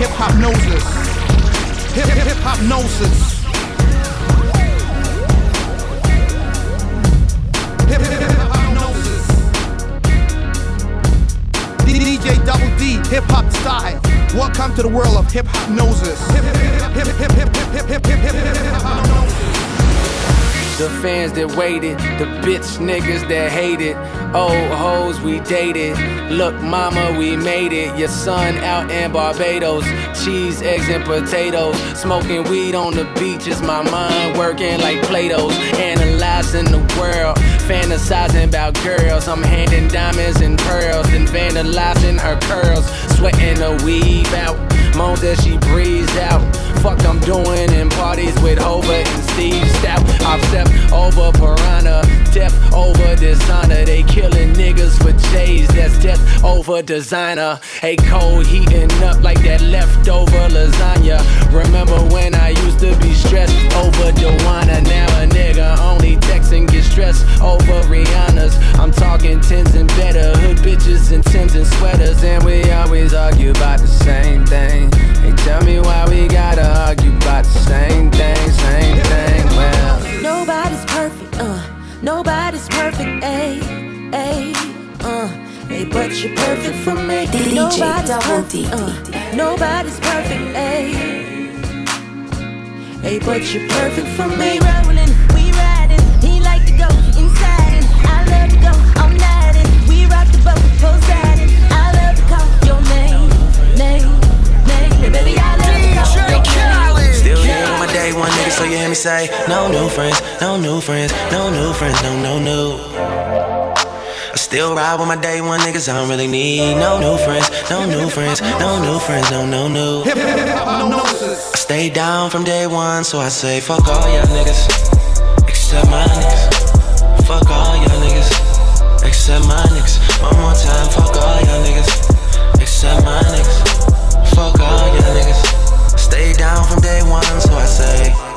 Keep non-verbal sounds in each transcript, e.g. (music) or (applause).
Hip hop noses. Hip hip hip hop noses. Hip hip hip hop noses. DJ Double D, hip hop style. Welcome to the world of hip hop noses. Hip hip hip hip hip hip hip hip hip hip hip hip hop noses. The fans that waited, the bitch niggas that hated, old hoes we dated. Look, mama, we made it. Your son out in Barbados, cheese, eggs, and potatoes. Smoking weed on the beach is my mind working like Play-Dohs. Analyzing the world, fantasizing about girls. I'm handing diamonds and pearls, then vandalizing her curls, sweating the weave out. Moans as she breathes out. Fuck I'm doing in parties with Hova and Steve Stout. I've stepped over piranha, death over designer. They killing niggas for J's, that's death over designer. Hey, cold heating up like that leftover lasagna. Remember when I used to be stressed over Joanna? Now a nigga only texting get stressed over Rihanna's. I'm talking tens and better, hood bitches and Tims and sweaters. And we always argue about the same thing. Hey, tell me why we gotta argue about the same thing, same thing. Well, Nobody's perfect, uh. Nobody's perfect, ayy, ayy, uh. Hey, but you're perfect for me. DJ Nobody's perfect, uh. Nobody's perfect, ayy. Hey, but you're perfect for me. We rolling, we riding. He like to go inside and I love to go all night and we rock the boat, Poseidon. I love to call your name, name, name. Baby, I love to call your here on my day one nigga, so you hear me say, no new friends, no new friends, no new friends, no, no, no. I still ride with my day one niggas, I don't really need no new friends, no new friends, no new friends, no, no, no. I stay down from day one, so I say, fuck all y'all niggas, except my niggas. Fuck all y'all niggas, except my niggas. One more time, fuck all y'all niggas, except my niggas. Down from day one, so I say.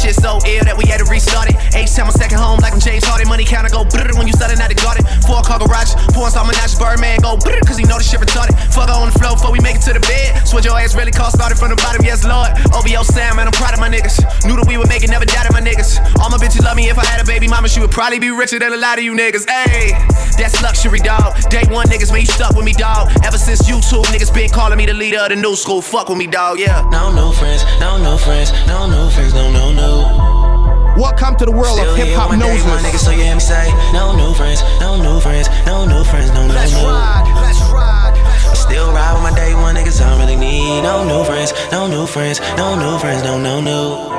Shit so ill that we had to restart it. H time on second home, like I'm James Harden. Money counter go brrr when you starting out the garden. Four car garage, four installment menage, Birdman go brrr, cause he know this shit retarded. Fuck on the floor before we make it to the bed. Switch your ass really cost, started from the bottom, yes, Lord. OVO Sam, man, I'm proud of my niggas. Knew that we would make it, never doubted my niggas. All my bitches love me if I had a baby mama, she would probably be richer than a lot of you niggas. Ayy, that's luxury, dog. Day one niggas, man, you stuck with me, dog. Ever since YouTube, niggas been calling me the leader of the new school. Fuck with me, dog, yeah. No new friends, no new friends, no new friends, no, no, no. Welcome to the world Still of hip hop with my nigga, so you hear me say, no new friends, no new friends, no new friends, no, no, Let's no. ride, let's ride. I still ride with my day one niggas, I don't really need no new friends, no new friends, no new friends, no, no, no.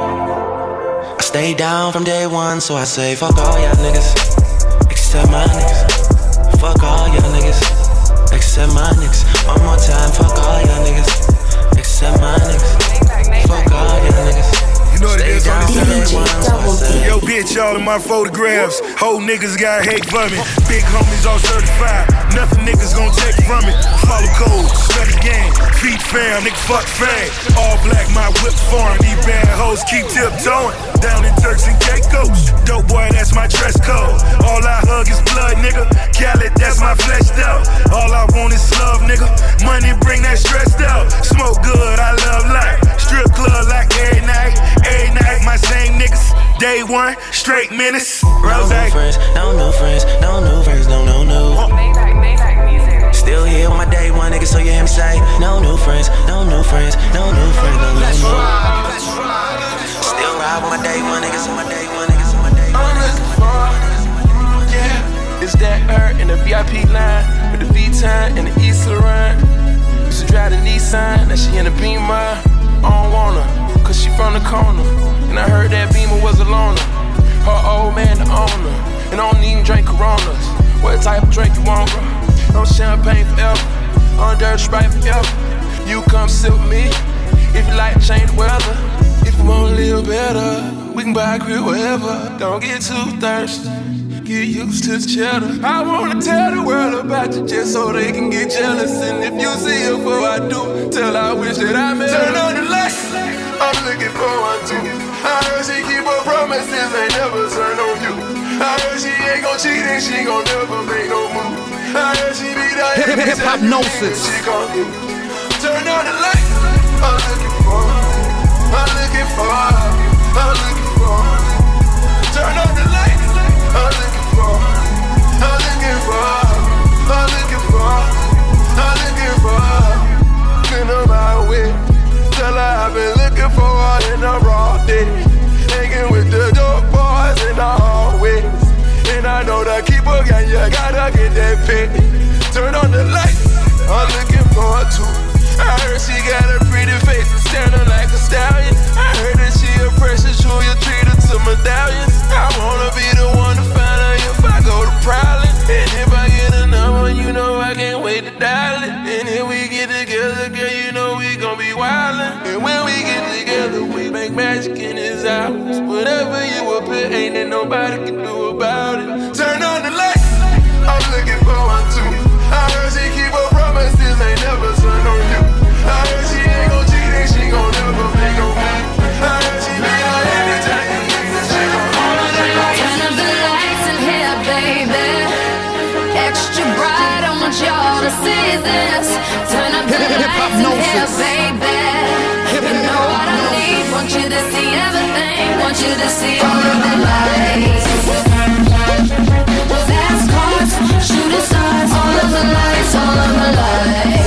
I stay down from day one, so I say, fuck all y'all niggas, except my niggas. Fuck all y'all niggas, except my niggas. One more time, fuck all y'all niggas, except my niggas. Know what it on down this from day DJ one, so I Double D. say. Yo, bitch, all in my photographs. Whole niggas got hate for me. Big homies all certified. Nothing niggas gon' take from it. Follow code, study game. Feed fam, nigga fuck fame. All black, my whip form. These bad hoes keep tiptoeing. Down in Turks and Caicos. Dope boy, that's my dress code. All I hug is blood, nigga. Khaled, that's my flesh out. All I want is love, nigga. Money bring that stress out. Smoke good, I love life. Strip club like every night. Every night, my same niggas. Day one, straight menace. No new friends, no new friends, no new friends, no, no, no. Still here with my day one nigga, so you hear me say, no new friends, no new friends, no new friends, no, no, Let's no. ride, let's ride. Still ride with my day one niggas, so my day one niggas, so my day one niggas. Yeah, it's that her in the VIP line with the V-Time and the East Laurent. To drive the Nissan, now she in the Beamer. I don't want her, cause she from the corner. And I heard that Beamer was a loner. Her old man the owner, and I don't even drink Coronas. What type of drink you want, bro? No champagne forever, on dirt Sprite forever. You come sit with me if you like to change the weather. If you wanna live better, we can buy a crib wherever. Don't get too thirsty. Get used to the cheddar. I wanna tell the world about you just so they can get jealous. And if you see her before I do, tell I wish that I met. Turn on the lights. I'm looking for one too. I heard she keep her promises, ain't never turn on you. I she ain't cheat and she never make no move. I she be Hip- hip- hypnosis. She Turn on the light. Turn on the. Been looking for in the raw day. Hanging with the dope boys in the hallways. And I know the keeper gang, you gotta get that pay. Turn on the light, I'm looking for her too. I heard she got a pretty face and standing like a stallion. I heard that she a precious jewel, you treat her to medallions. I wanna be the one to find her if I go to prowling. And if I get a number, you know I can't wait to dial it. And if we get together, girl, you know we gon' be wildin'. And when we get together, we make magic in his hours. Whatever you up here, ain't that nobody can do about it. Turn on the light, I'm looking for one too. I heard she keep her promises, ain't never turn on you. I heard she ain't gon' cheat and she gon' never make no move. I heard she be on anytime you need it, she gon' Turn up the lights in here, baby. Extra bright, I want y'all to see this. Turn up the Hip- hip- lights in here, hypnosis. baby. Want you to see everything. Want you to see all of the lights. Fast cars, shooting stars, all of the lights, all of the lights.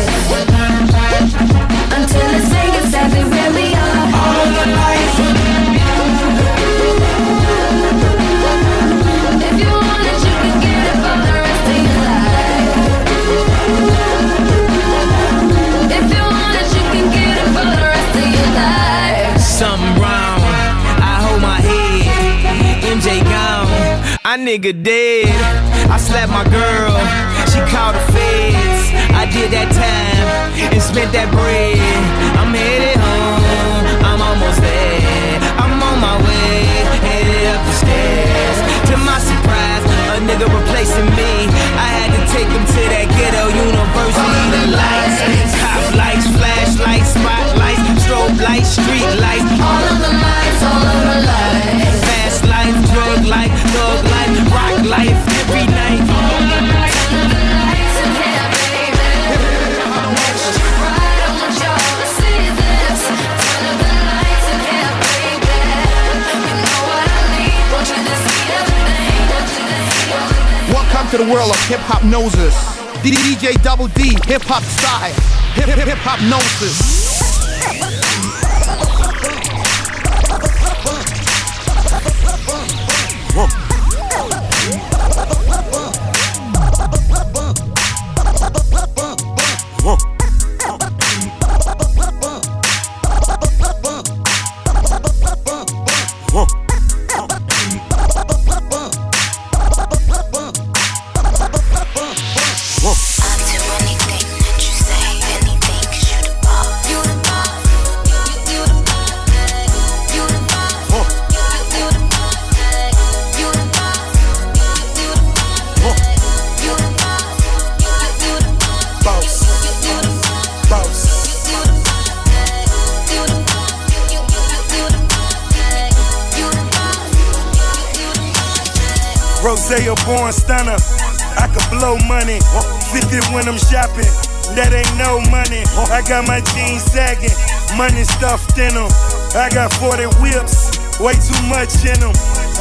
I nigga dead. I slapped my girl. She called the feds. I did that time and spent that bread. I'm headed home. I'm almost there. I'm on my way. Headed up the stairs. To my surprise, a nigga replacing me. I had to take him to that ghetto university. The lights, cop lights, flashlights, spotlights, strobe lights, street lights. To the world of hip hop noses. DJ Double D, hip hop style. Hip hip hip hop gnosis.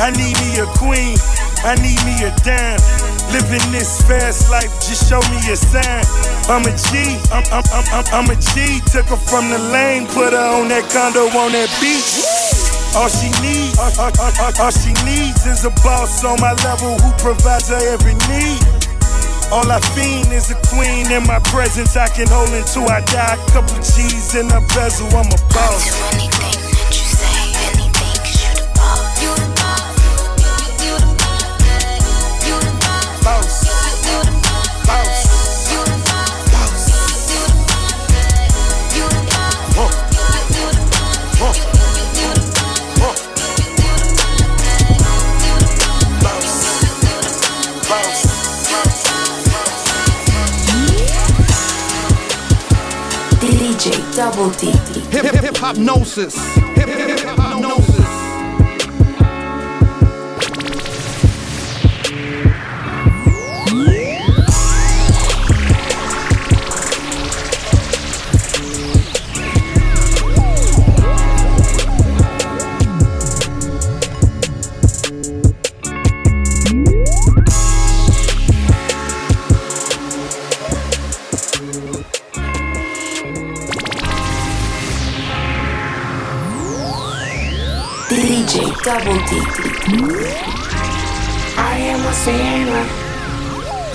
I need me a queen. I need me a dime. Living this fast life, just show me a sign. I'm a G, I'm, I'm, I'm, I'm, I'm a G. Took her from the lane, put her on that condo on that beach. All she needs, all, all, all, all, she needs is a boss on my level who provides her every need. All I fiend is a queen in my presence. I can hold until I die. A Couple G's in a bezel, I'm a boss. Double D. Hip hip gnosis.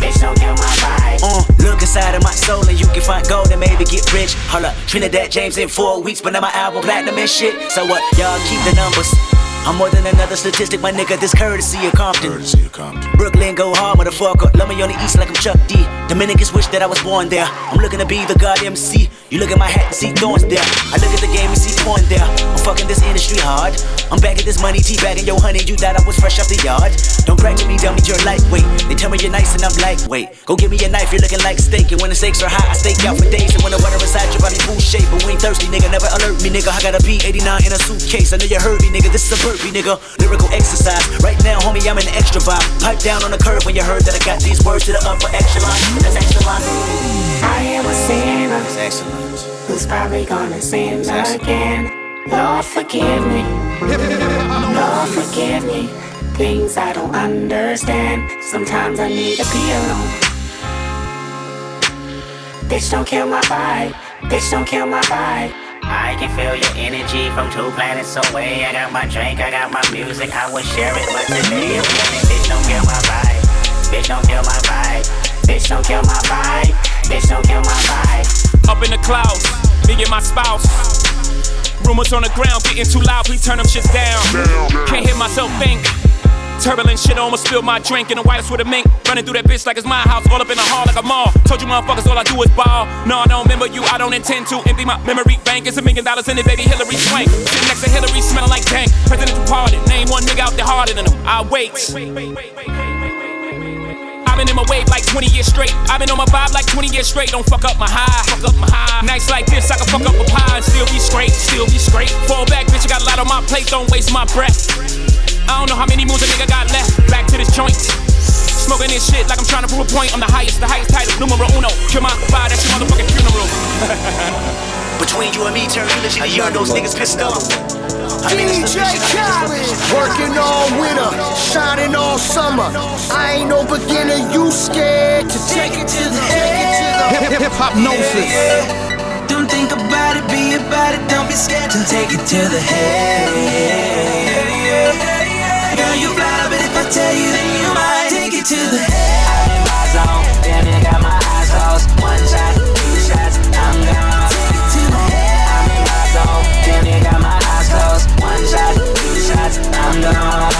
Bitch, don't kill my vibe. Uh, look inside of my soul and you can find gold and maybe get rich. Hold up, Trinidad James in four weeks, but now my album platinum and shit. So what? Y'all keep the numbers. I'm more than another statistic, my nigga. This courtesy of Compton. Courtesy of Compton. Brooklyn go hard, motherfucker. Love me on the east like I'm Chuck D. Dominicans wish that I was born there. I'm looking to be the god MC. You look at my hat and see thorns there. I look at the game and see porn there. I'm fucking this industry hard. I'm back at this money, teabagging yo honey. You thought I was fresh off the yard. Don't brag to me, dummy, you're lightweight. They tell me you're nice and I'm lightweight. Go give me a knife, you're looking like steak. And when the stakes are high, I stake out for days. And when the water inside your body full shape, but we ain't thirsty, nigga. Never alert me, nigga. I got a B89 in a suitcase. I know you heard me, nigga. This is a nigga. Lyrical exercise. Right now, homie, I'm in the extra vibe. Pipe down on the curb when you heard that I got these words to the upper echelon. That's excellent. I am a sinner That's excellent. who's probably gonna sin again. Lord, forgive me. (laughs) Lord, forgive me. Things I don't understand. Sometimes I need to be alone. Bitch, don't kill my vibe. Bitch, don't kill my vibe. I can feel your energy from two planets away. I got my drink, I got my music, I would share it. But today bitch, don't kill my vibe. Bitch, don't kill my vibe. Bitch, don't kill my vibe. Bitch, don't kill my vibe. Up in the clouds, me and my spouse. Rumors on the ground getting too loud, please turn them shits down. Can't hear myself think. Turbulent shit, I almost spilled my drink in the whitest with a mink. Running through that bitch like it's my house, all up in the hall like a mall. Told you motherfuckers all I do is ball. No, I don't remember you, I don't intend to. Empty my memory bank, it's a million dollars in it, baby Hillary Swank. Sitting next to Hillary, smelling like dank. President departed, name one nigga out there harder than him. I wait. I've been in my wave like 20 years straight. I've been on my vibe like 20 years straight. Don't fuck up my high. Fuck up my high. Nights like this, I can fuck up a pie and still be straight. Still be straight. Fall back, bitch. I got a lot on my plate. Don't waste my breath. I don't know how many moons a nigga got left. Back to this joint. Smoking this shit like I'm trying to prove a point. I'm the highest, the highest title, numero uno. Kill my vibe, that's your motherfucking funeral. (laughs) Between you and me, turn eulogy to you and those niggas pissed off. I mean, DJ Khaled, working all winter, shining all summer. I ain't no beginner, you scared to take it to the head. Hip hip hop gnosis. Don't think about it, be about it, don't be scared to take it to the head. Girl, you fly, but if I tell you, then you might take it to the head. I'm in my zone, damn it, got my eyes closed. One shot, two shots, I'm gone. Take it to the head. I'm in my zone, damn it, got my eyes closed. One shot, two shots, I'm gone.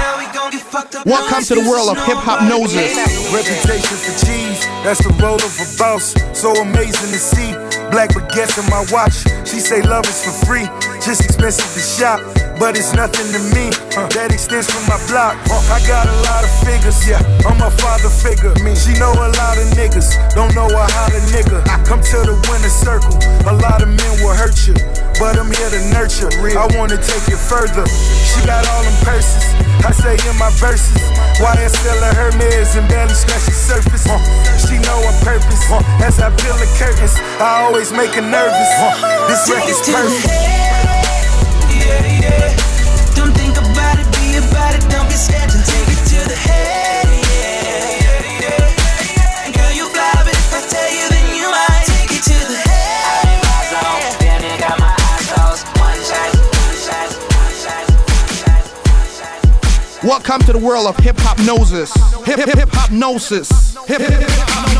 Now we gon' get fucked up. Welcome to the world of hip hop noses. Reputation for cheese, that's the role of a boss. So amazing to see. Black baguettes in my watch. She say love is for free, just expensive to shop. But it's nothing to me. Uh, that extends from my block. Uh, I got a lot of figures, yeah. I'm a father figure. Me, she know a lot of niggas. Don't know a how to nigga. Come to the winner circle. A lot of men will hurt you, but I'm here to nurture. Real. I wanna take it further. She got all them purses. I say in my verses, YSL or Hermes and barely scratch the surface. Uh, she know her purpose. Uh, as I peel the curtains, I always make her nervous. Uh, this record's perfect. Head. Yeah, yeah. Don't think about it, be about it, don't be scared to take it to the head. Yeah, yeah, yeah. Girl, you fly, but if I tell you, then you might take it to the head. I'm in my zone, damn it, got my eyes closed. One shot, two shots, one shot, one shot, one shot. Welcome to the world of hip hop noses. Hip hip hip hop gnosis. Hip hip hip hop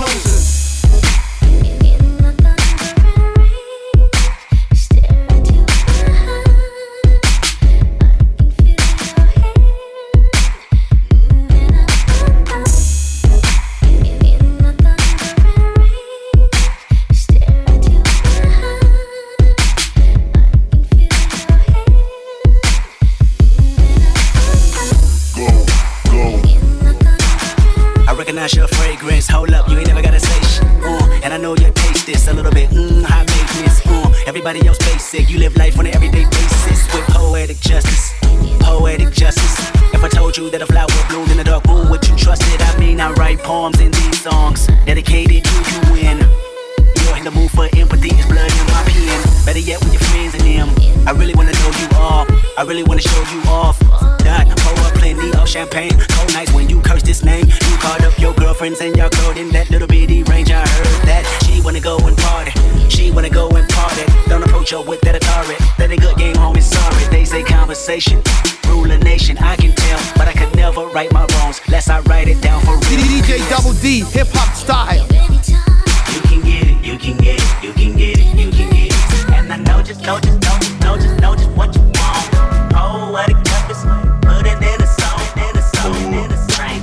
Don't approach her with that Atari. That ain't good game, homie. Sorry, they say conversation. Rule a nation, I can tell, but I could never right my wrongs. Lest I write it down for real. DJ Double D, hip hop style. You can get it, you can get it, you can get it, you can get it. And I know just, know just, know just, know just, know just what you want. Oh, what a compass. Put it in a song, in a song, in a Frank,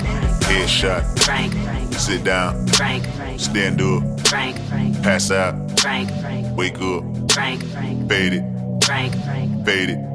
Headshot. Frank, Sit down. Frank, Stand up. Frank, Pass out. Frank, Wake up. Frank, Frank, Fade it. Frank, Frank, Fade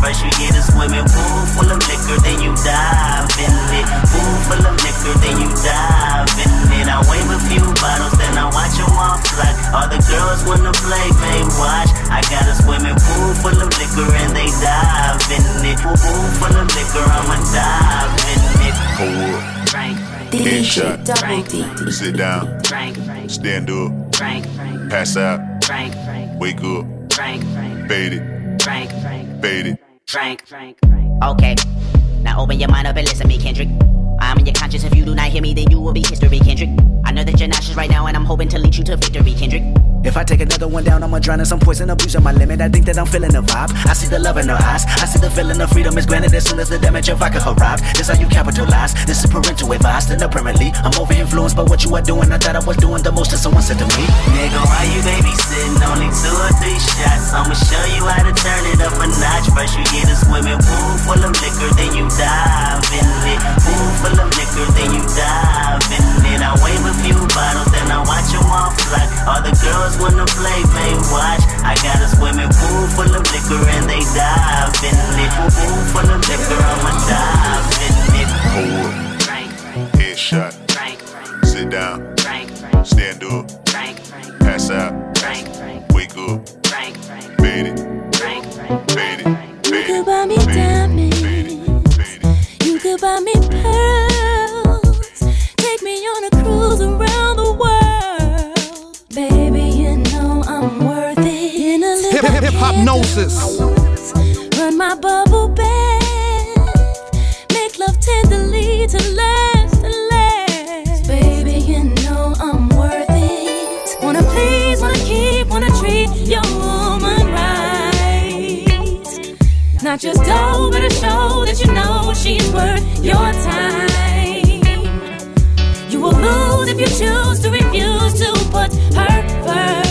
First you get a swimming pool full of liquor, then you dive in it. Pool full of liquor, then you dive in it. I wave a few bottles, then I watch them all fly. All the girls wanna play, babe, watch. I got a swimming pool full of liquor, and they dive in it. Pool, pool full of liquor, I'ma dive in it. Pull up. Frank, Headshot. Frank, Sit down. Frank, Stand up. Frank, Pass out. Frank, Wake up. Frank, Fade Frank. Okay, now open your mind up and listen to me, Kendrick. I'm in your conscience. If you do not hear me, then you will be history, Kendrick. I know that you're nauseous right now, and I'm hoping to lead you to victory, Kendrick. If I take another one down, I'ma drown in some poison, abusing my limit. I think that I'm feeling the vibe. I see the love in her eyes. I see the feeling of freedom is granted as soon as the damage of vodka arrives. This how you capitalize. This is parental advice. Then apparently, I'm over influenced by what you are doing. I thought I was doing the most, and someone said to me, Nigga, why you babysitting? Only two or three shots. I'ma show you how to turn it up a notch. First you get a swimming pool full of liquor, then you dive in it. Pool full of liquor, then you dive in it. I wave a few bottles, then I watch them all fly. All the girls wanna play, babe, watch. I got a swimming pool full of liquor, and they dive in it. Pool full of liquor, I'ma dive in it. Pull up. Headshot. Sit down. Stand up. Pass out. Wake up. Fade it. Fade it. You could buy me diamonds. You could buy me pearls. Cruise around the world. Baby, you know I'm worth it. In a Hip hip hip hypnosis. Run my bubble bath. Make love tenderly to last and last. Baby, you know I'm worth it. Wanna please, wanna keep, wanna treat your woman right. Not just dough, but a show that you know she's worth your time. If you choose to refuse to put her first.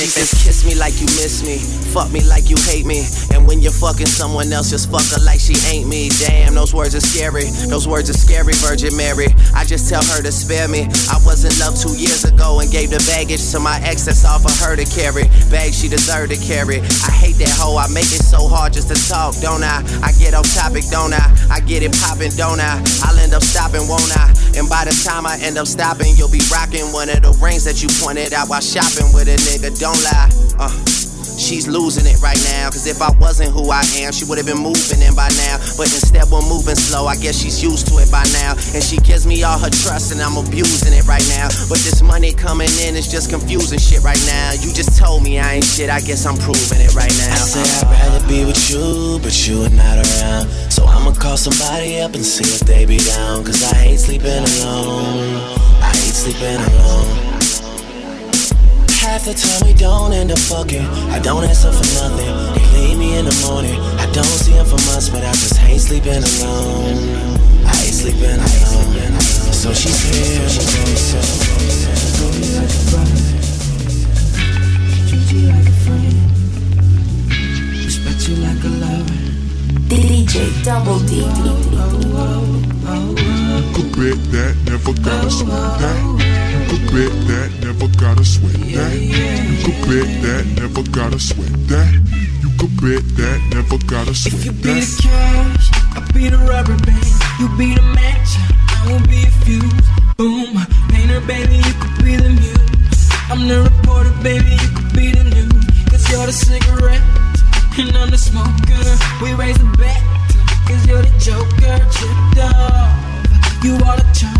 She says, kiss me like you miss me, fuck me like you hate me. And when you're fucking someone else, just fuck her like she ain't me. Damn, those words are scary. Those words are scary, Virgin Mary. I just tell her to spare me. I was in love two years ago and gave the baggage to my ex that's all for her to carry. Bag she deserved to carry. I hate that hoe, I make it so hard just to talk, don't I? I get off topic, don't I? I get it poppin', don't I? I'll end up stopping, won't I? And by the time I end up stopping, you'll be rocking one of the rings that you pointed out while shopping with a nigga, don't lie. Uh. She's losing it right now. Cause if I wasn't who I am, she would have been moving in by now. But instead, we're moving slow. I guess she's used to it by now. And she gives me all her trust, and I'm abusing it right now. But this money coming in is just confusing shit right now. You just told me I ain't shit. I guess I'm proving it right now. I say I'd rather be with you, but you are not around. So I'ma call somebody up and see if they be down. Cause I hate sleeping alone. I hate sleeping alone. Half the time we don't end up fucking. I don't answer for nothing. They leave me in the morning. I don't see him for months, but I just hate sleeping alone. I hate sleeping alone. So she's here. Treat you like a friend. Respect you like a lover. DJ Double D. could bet that, never gotta sweat that. You could bet that, never gotta sweat that. You could bet that, never gotta sweat that. You could bet that, never gotta sweat that. If You be the cash, I be the rubber band. You be the match, I will be a fuse. Boom, painter, baby, you could be the muse. I'm the reporter, baby, you could be the news. Cause you're the cigarette, and I'm the smoker. We raise the bet, cause you're the joker. Tripped off, you are the charm.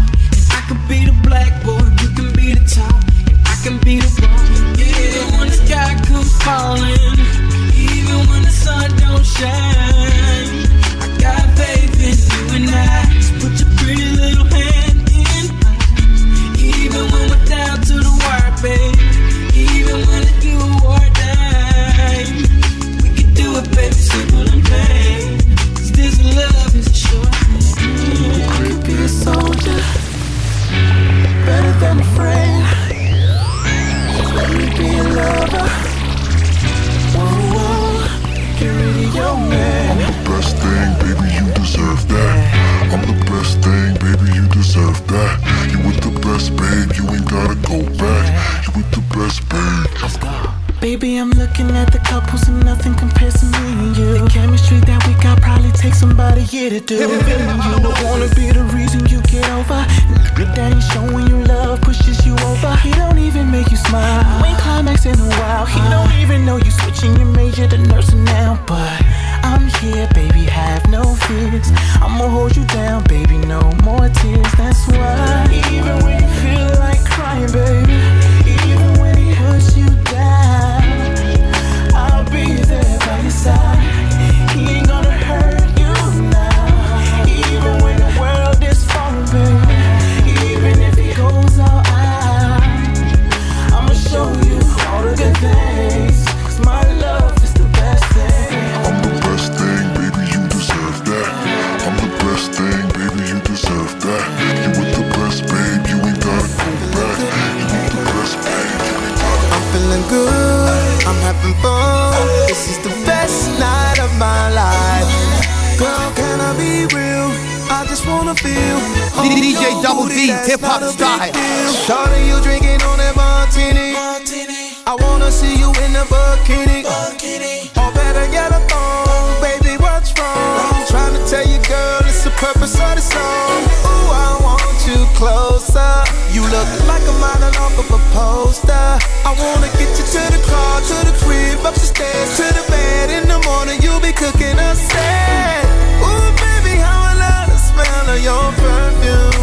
A off of a poster. I wanna get you to the car, to the crib, up the stairs, to the bed. In the morning, you'll be cooking a set. Ooh, baby, how I love the smell of your perfume.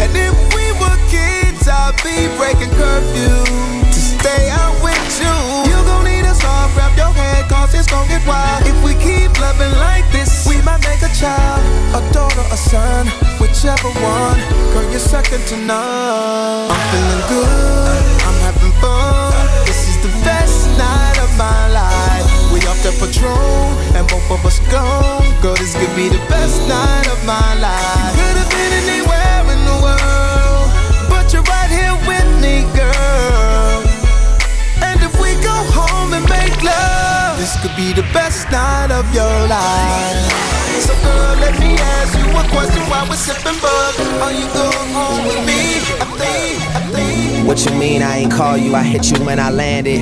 And if we were kids, I'd be breaking curfew to stay out with you. You gon' need a soft, grab your head, cause it's gon' get wild. If we keep loving like this, we might make a child, a daughter, a son, whichever one you're second to none. I'm feeling good, I'm having fun. This is the best night of my life. We off the patrol, and both of us gone. Girl, this could be the best night of my life. Could have been anywhere in the world, but you're right here with me, girl. And if we go home and make love night of your life. So girl, let me ask you a question while we're sipping bug. Are you going home with me? I think, I think. What you mean I ain't call you? I hit you when I landed.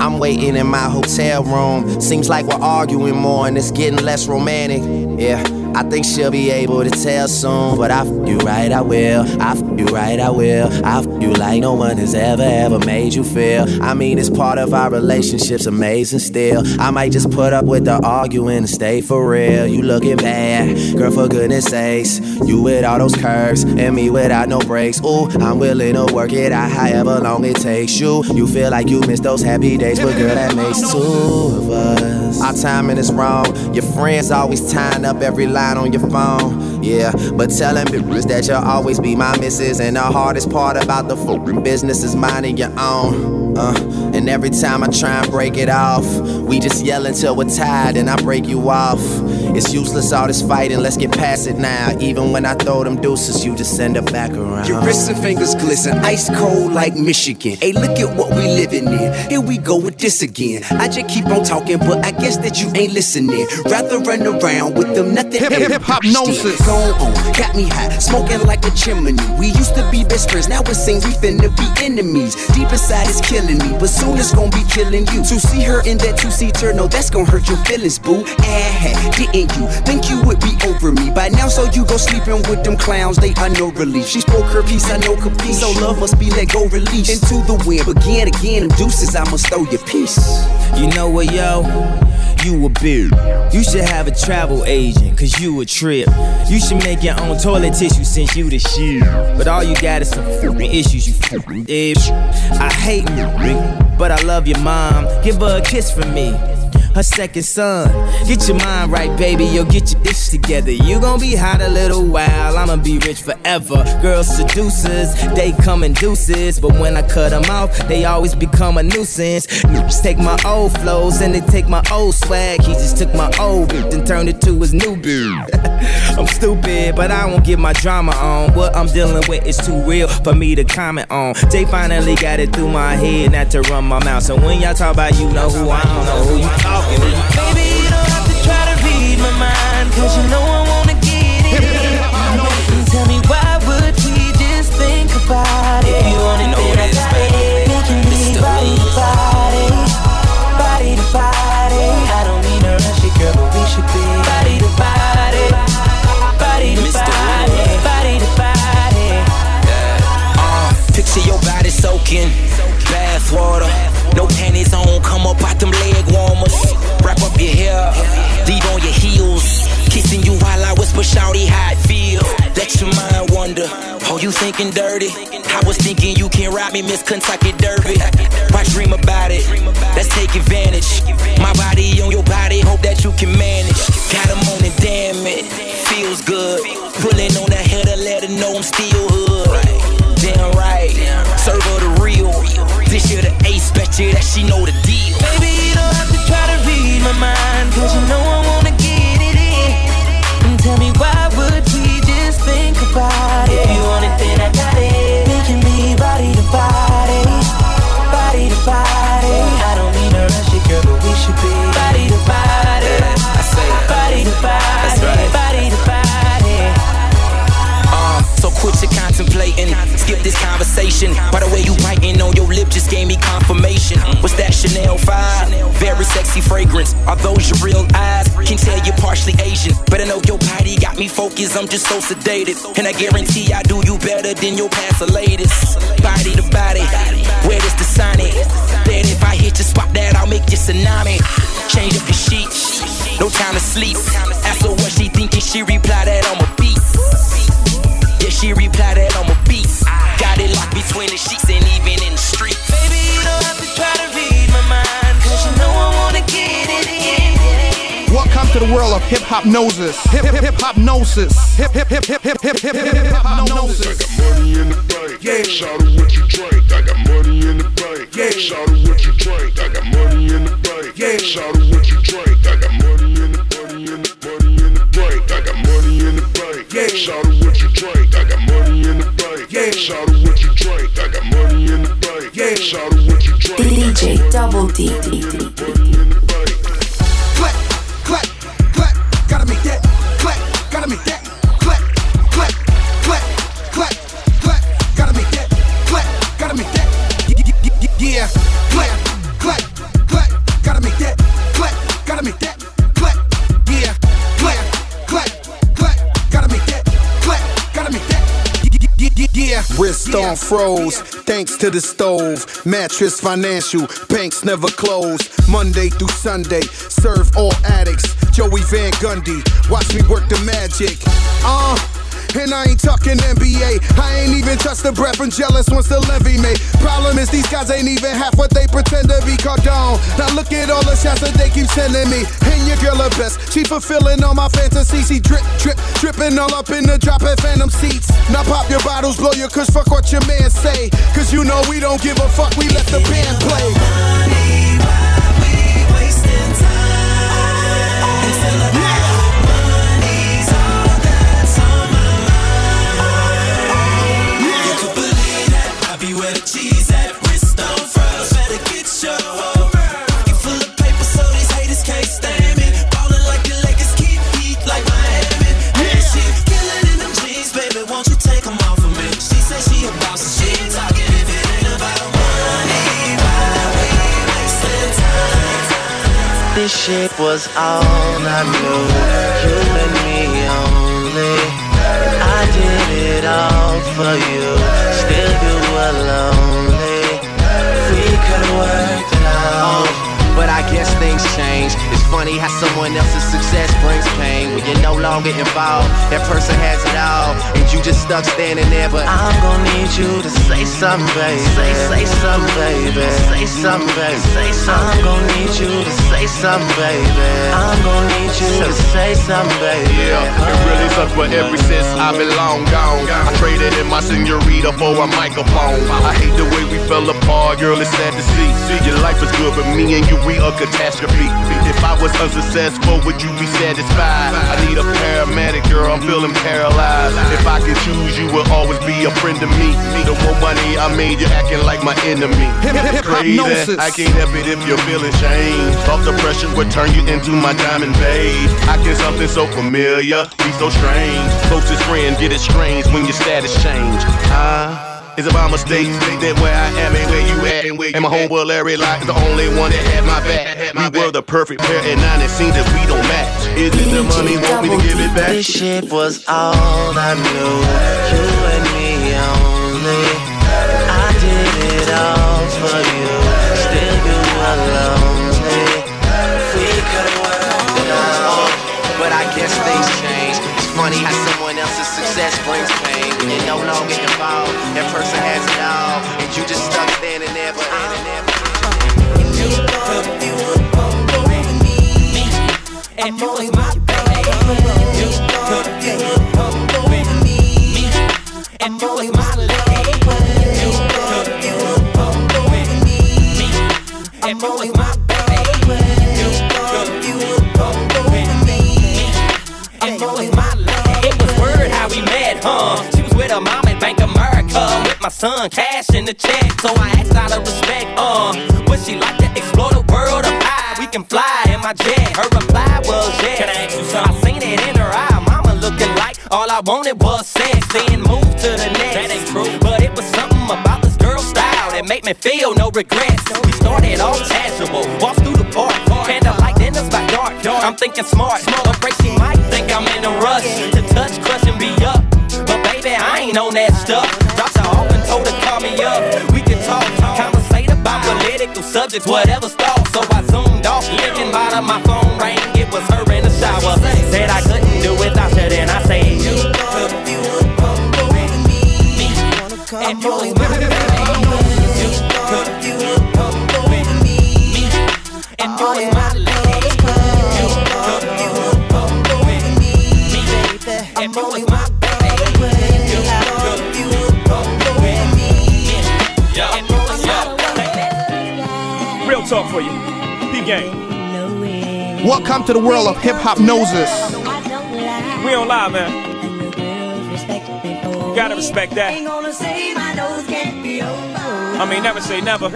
I'm waiting in my hotel room. Seems like we're arguing more and it's getting less romantic. Yeah. I think she'll be able to tell soon, but I f you right, I will. I f you right, I will. I f you like no one has ever, ever made you feel. I mean, it's part of our relationship's amazing still. I might just put up with the arguing and stay for real. You looking bad, girl, for goodness sakes. You with all those curves and me without no breaks. Ooh, I'm willing to work it out however long it takes you. You feel like you miss those happy days, but girl, that makes two of us. Our timing is wrong. Your friends always tying up every line on your phone. Yeah, but tell them bitches that you'll always be my missus. And the hardest part about the fucking business is minding your own. Uh, and every time I try and break it off, we just yell until we're tired and I break you off. It's useless all this fighting, let's get past it now. Even when I throw them deuces, you just send it back around. Your wrists and fingers glisten, ice cold like Michigan. Hey, look at what we living in. Here we go with this again. I just keep on talking, but I guess that you ain't listening. Rather run around with them nothing. Hip- hip- hip-hopnosis. Go on, got me hot, smoking like a chimney. We used to be best friends, now it seems we finna be enemies. Deep inside it's killing me, but soon it's gonna be killing you. To see her in that two-seater, no, that's gonna hurt your feelings, boo. Ah, didn't you think you would be over me by now? So you go sleeping with them clowns, they are no relief. She spoke her piece, I know capiche. So love must be let go, release into the wind. Again, them deuces, I must throw your piece. You know what, yo? You a beard. You should have a travel agent, cause you a trip. You should make your own toilet tissue since you the shit. But all you got is some fucking issues, you fucking. I hate you, but I love your mom. Give her a kiss from me. Her second son. Get your mind right, baby. Yo, get your dish together. You gon' be hot a little while. I'ma be rich forever. Girls seducers, they come in deuces. But when I cut them off, they always become a nuisance. Niggas take my old flows and they take my old swag. He just took my old beat and turned it to his new beat. (laughs) I'm stupid, but I won't get my drama on. What I'm dealing with is too real for me to comment on. They finally got it through my head not to run my mouth. So when y'all talk about you know who I don't know who you talking to. Baby, you don't have to try to read my mind, cause you know I wanna get it. And tell me why would we just think about it? If you want it, then I got it. We can be body to body, body to body. I don't mean to rush it, girl, but we should be body to body, body to body, body to body. Uh, picture your body soaking, bath water. No panties on, come up out them leg up leave on your heels. Kissing you while I whisper, shouty how it feel. Let your mind wander. Oh, you thinking dirty? I was thinking you can't ride me, Miss Kentucky Derby. Why dream about it? Let's take advantage. My body on your body, hope that you can manage. Got 'em on it, damn it. Feels good. Pulling on that header, let her know I'm still hood. Damn right. Serve her the real. This year the ace, bet you that she know the deal. Baby, you don't have to try to read my mind, cause you know I wanna get it in. And tell me why would we just think about it? If you want it, then I got it. Can be body to body, body to body. I don't mean to rush it, girl, but we should be body to body. I say. Body to body, That's right. body to body. Uh, so quit your contemplating. Skip this conversation. By the way, you biting on your lip just gave me confirmation. What's that Chanel 5? Very sexy fragrance. Are those your real eyes? Can tell you're partially Asian. But I know your body got me focused. I'm just so sedated. And I guarantee I do you better than your past the latest. Body to body. Where does the sign it? Then if I hit your spot, that I'll make you tsunami. Change up your sheets. No time to sleep. Ask her what she thinking. She reply that I'm a beast. Yeah, she replied that I'm a beast. Got it locked between the sheets and even in the street. Baby, you don't have to try to read my mind, cause you know I wanna get it in. Welcome to the world of hip hop noses. Hip hip hip hop gnosis. Hip hip hip hip hip hip hip hip hop gnosis. Money in the bank. Yeah. Shout out what you drink. I got money in the bank. Yeah. Shout out what you drink. I got money in the bank. Yeah. Shout out what you drink. I got money in the money in the money in the bank. I got money in the bank. Yeah. Shout out what you drink. Shout out what you drink. I got money in the bank. Yeah. Shout out what you drink. DJ Double D. storm froze. Thanks to the stove. Mattress financial. Banks never close. Monday through Sunday. Serve all addicts. Joey Van Gundy. Watch me work the magic. Uh. And I ain't talking NBA. I ain't even trust the breath and jealous once the levy made. Problem is, these guys ain't even half what they pretend to be called down. Now look at all the shots that they keep sending me. And your girl her best. She fulfilling all my fantasies. She drip, drip, dripping all up in the drop at Phantom seats. Now pop your bottles, blow your kush, fuck what your man say. Cause you know we don't give a fuck, we let the band play. Was all I knew. You and me only. I did it all for you. Things change. Funny how someone else's success brings pain. When you're no longer involved, that person has it all. And you just stuck standing there, but I'm gonna need you to say something, baby. Say, say something, baby. Say something, baby. Say something. I'm gonna need you to say something, baby. I'm gonna need you to say something, baby. Yeah, it really sucks, but ever since I've been long gone, I traded in my senorita for a microphone. I hate the way we fell apart, girl. It's sad to see. See, your life is good, but me and you, we a catastrophe. If I was unsuccessful, would you be satisfied? I need a paramedic, girl. I'm feeling paralyzed. If I could choose, you would always be a friend to me. The more money I made, you're acting like my enemy. Crazy. I can't help it if you're feeling shame. Off the pressure would turn you into my diamond babe. I can something so familiar, be so strange. Closest friend get it strange when your status change. Ah. It's about mistakes that where I am and where you at. And my homeboy Larry Locke is the only one that had my back. We were the perfect pair, and now it seems that we don't match. Is it the money want me to give it back? This shit was all I knew. You and me only. I did it all for you. Still you were lonely. We could work it out. But I guess things change. It's funny how When you're no involved, that person has it all. And you just stuck standing there, but And you was my baby. You could you over me. And you was my my son, cash in the check. So I asked out of respect, uh, would she like to explore the world of high? We can fly in my jet. Her reply was yes. Can I ask you something? I seen it in her eye. Mama looking like all I wanted was sex. Then move to the next. That ain't true. But it was something about this girl style that made me feel no regrets. We started off casual, walked through the park, candlelight dinners by dark. I'm thinking smart, afraid she might think I'm in a rush to touch, crush, and be up. But baby, I ain't on that stuff. Subjects, whatever stall. So I zoomed off, bottom, of my phone Peep game. Welcome to the world of Hiphopnosis. We on live, man. You Gotta respect that. I mean, never say never. Too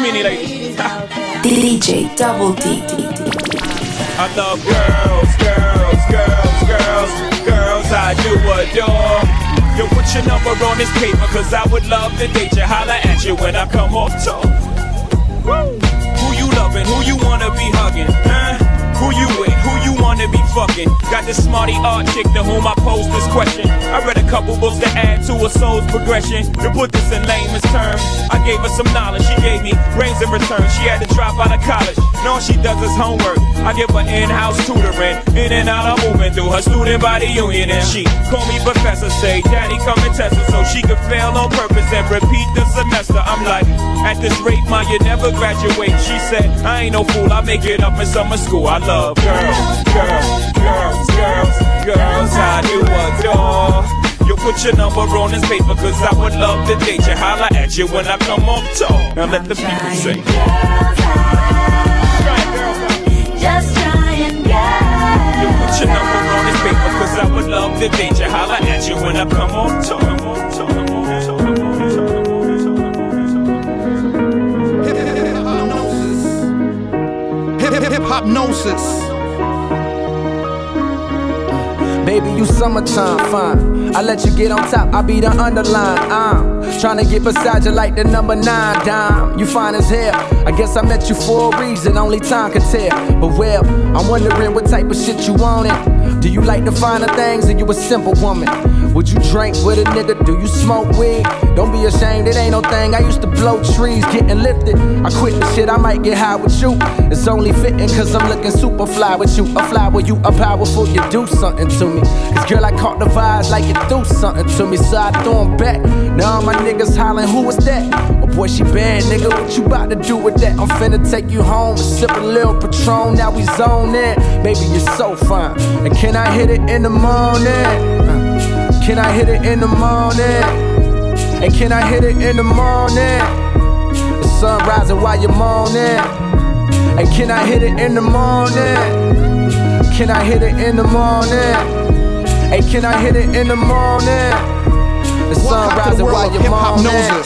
many ladies. DJ (laughs) Double D. I love girls, girls, girls, girls, girls I do adore. Yo, put your number on this paper, cause I would love to date you. Holla at you when I come off tour. Woo. Who you loving? Who you wanna be hugging? Huh? Who you with? Who you wanna be fucking? Got this smarty art chick to whom I pose this question. I read a couple books to add to a soul's progression. To put this in layman's terms, I gave her some knowledge. She gave me brains in return. She had to drop out of college. All she does is homework. I give her in-house tutoring. In and out, I'm moving through her student body union. And she call me professor, say, Daddy, come and test her so she could fail on purpose and repeat the semester. I'm like, at this rate, ma, you never graduate. She said, I ain't no fool, I make it up in summer school. I love girls, girls, girls, girls, girls. I do adore. You put your number on this paper, cause I would love to date you. Holla at you when I come on tour. Now let the people say. Just try and get. You put your number on this paper, cause I would love to date you. Holla at you when I come on tour. Hip hip hip. Baby, you summertime fine. I let you get on top, I be the underline. Uh. I'm trying to get beside you like the number nine dime. You fine as hell. I guess I met you for a reason, only time can tell. But well, I'm wondering what type of shit you wanted. Do you like the finer things or you a simple woman? Would you drink with a nigga? Do you smoke weed? Don't be ashamed, it ain't no thing. I used to blow trees, getting lifted. I quit the shit, I might get high with you. It's only fitting cause I'm looking super fly with you. A fly with you, a powerful, you do something to me. Cause girl, I caught the vibes like you do something to me. So I threw 'em back. Now my niggas hollering, who was that? Oh boy, she bad, nigga. What you about to do with that? I'm finna take you home and sip a little Patron. Now we zone in. Baby, you're so fine. And can I hit it in the morning? Can I hit it in the morning? And can I hit it in the morning? The sun rising while you're moaning. And can I hit it in the morning? Can I hit it in the morning? Hey, can I hit it in the morning? The sun Welcome to the rising while you're hip hop moaning.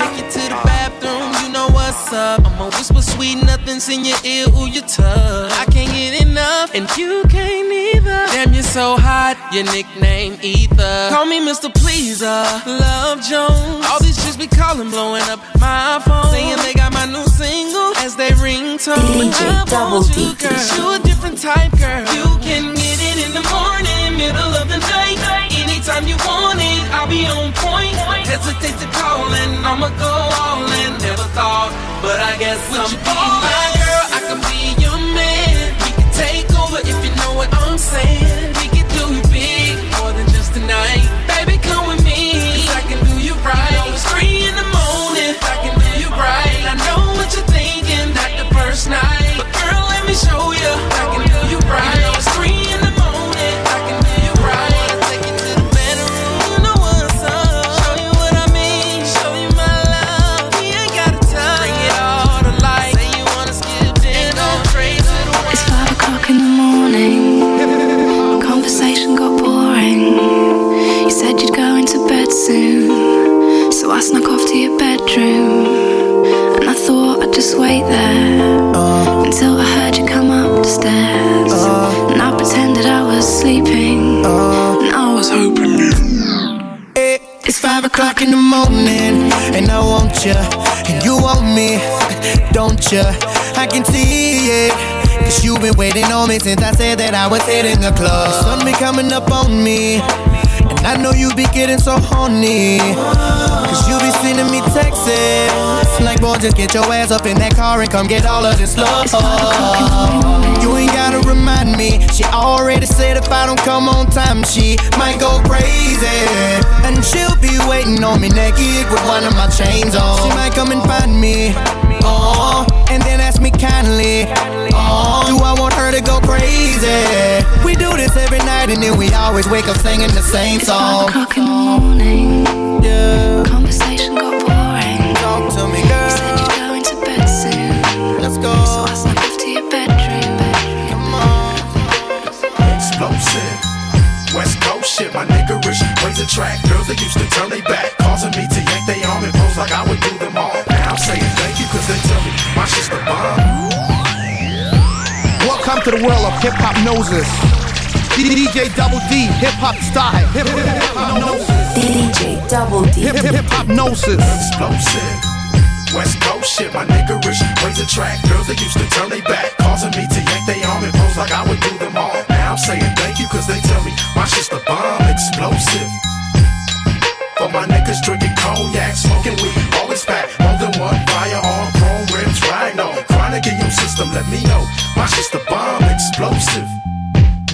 Take you to the bathroom, you know what's up. I'ma whisper sweet nothings in your ear, ooh, you tough. I can't get enough, and you can't either. Damn, you're so hot, your nickname Ether. Call me Mr. Pleaser, Love Jones. All these chicks be calling, blowing up my phone. Saying they got my new single as they ringtone. DJ I Double want you, girl. You a different type, girl. You can get it in the morning, middle of the night. Anytime you want it, I'll be on point. Hesitate to call and I'ma go all in. Never thought, but I guess Would you be my girl? I can be your man. We can take over if you know what I'm saying. You. It's five o'clock in the morning, and I want you, and you want me, don't you? I can see it. Cause you've been waiting on me since I said that I was hitting the club. The sun be coming up on me, and I know you be getting so horny. Cause you be sending me texts, like, boy, just get your ass up in that car and come get all of this love. You ain't gotta remind me. She already said if I don't come on time, she might go crazy. And she'll be waiting on me naked with one of my chains on. She might come and find me. Oh, and then ask me kindly. Oh, do I want her to go crazy? We do this every night and then we always wake up singing the same song. It's o'clock in the morning. Yeah. Soon. Go. So I snuck off to your bedroom. Come on. Explosive. West Coast shit, my niggerish ways of track. Girls that used to turn they back, causing me to yank they arm and pose like I would do them all. Now I'm saying thank you, cause they tell me my shit's the bomb. Welcome to the world of Hiphopnosis. DJ Double D, hip hop style. Hip hop noses. DJ Double D. Hip Hiphopnosis. Explosive. West Coast shit, my nigga rich, ways track. girls that used to turn they back, causing me to yank they arm and pose like I would do them all. Now I'm saying thank you, cause they tell me my shit's the bomb explosive. For my niggas drinking cognac, smoking weed, always pack more than one firearm, chrome rims, rhino, chronic in your system, let me know. My shit's the bomb explosive.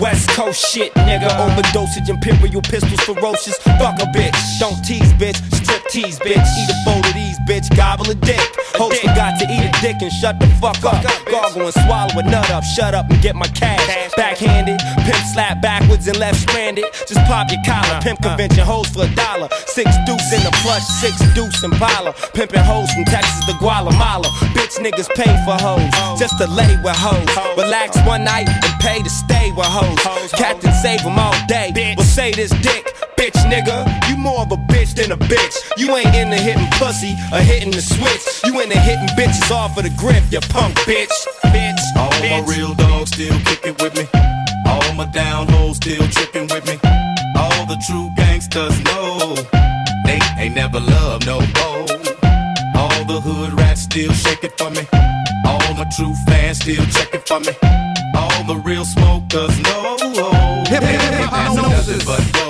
West Coast shit, nigga. Overdosage, imperial pistols, ferocious. Fuck a bitch. Don't tease, bitch. Strip tease, bitch. Eat a bowl of these, bitch. Gobble a dick. Host forgot to eat a dick and shut the fuck up. Gargle and swallow a nut up. Shut up and get my cash. Backhanded. Pimp slap backwards and left stranded. Just pop your collar. Pimp convention hoes for a dollar. Six deuce in the plush, six deuce in Impala. Pimping hoes from Texas to Guatemala. Bitch niggas pay for hoes. Just to lay with hoes. Relax one night and pay to stay with hoes. Captain save them all day. Bitch. Well, say this dick, bitch nigga. You more of a bitch than a bitch. You ain't into hitting pussy or hitting the switch. You into hitting bitches off of the grip, you punk bitch. Bitch. All my real dogs still kicking with me. All my down hoes still tripping with me. All the true gangsters know they ain't never loved no more. All the hood rats still shaking for me. All my true fans still checking for me. All the real smokers know Hip, hip, hip, ain't hop, nothing hypnosis. but dope and D.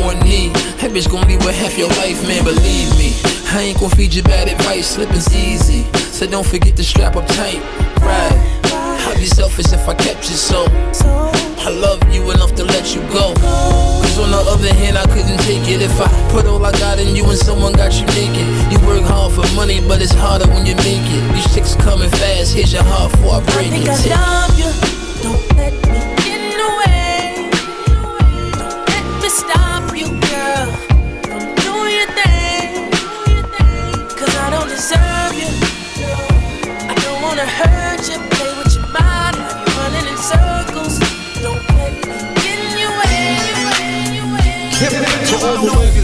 one knee. That bitch gon' leave with half your life, man, believe me. I ain't gon' feed you bad advice, slipping's easy. So don't forget to strap up tight, right? I'd be selfish if I kept you so. I love you enough to let you go. Cause on the other hand, I couldn't take it if I put all I got in you and someone got you naked. You work hard for money, but it's harder when you make it. These chicks coming fast, here's your heart before I break think it. I love you. Don't let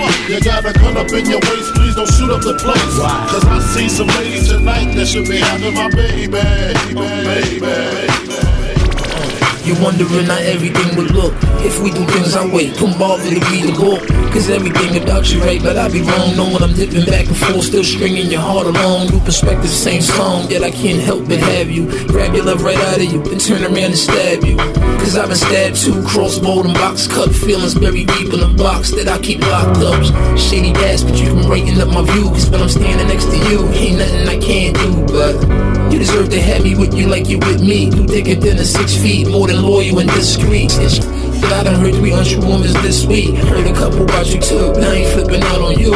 Papa. You got a gun up in your waist, please don't shoot up the place. Cause I see some ladies tonight that should be having my baby, baby, baby. You wondering how everything would look if we do things our way. Don't bother to read the book, cause everything about you right, but I be wrong. Knowing I'm dipping back and forth, still stringing your heart along. New perspective, same song, yet I can't help but have you. Grab your love right out of you, then turn around and stab you. Cause I've been stabbed too, crossbow and box cut. Feelings buried deep in the box that I keep locked up. Shady ass, but you can brighten up my view. Cause when I'm standing next to you, ain't nothing I can't do, but you deserve to have me with you like you with me. You thicker than a six feet, more than loyal and discreet. But I done heard three untrue women this week. Heard a couple about you too. Now I ain't flipping out on you.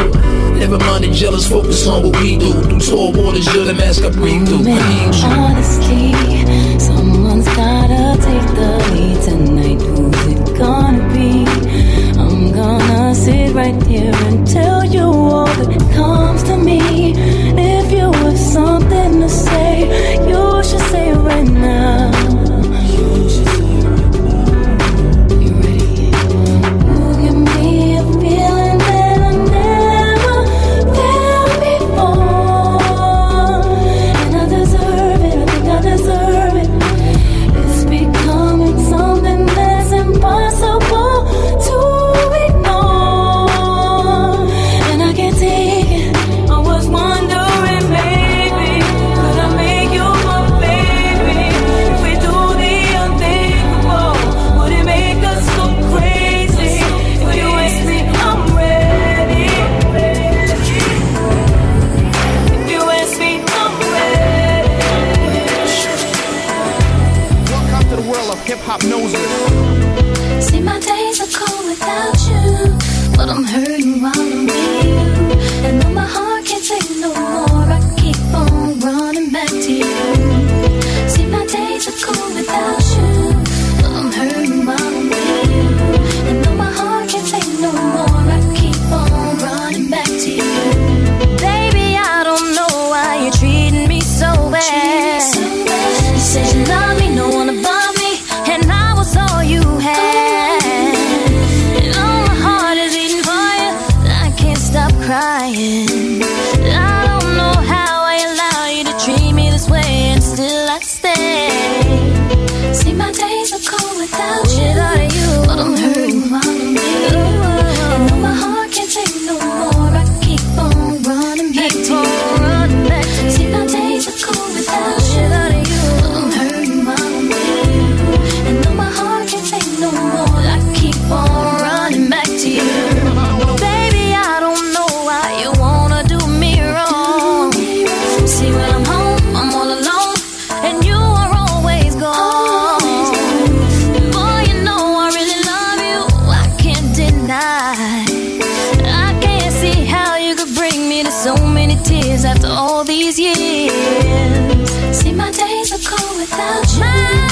Never mind the jealous, focus on what we do. Through tall waters, you're the mask I breathe through. I need you. Honestly, someone's gotta take the lead tonight. Who's it gonna be? I'm gonna sit right here and tell you all that comes to me. If you have something to say, should say many tears after all these years. See, my days are cold without you.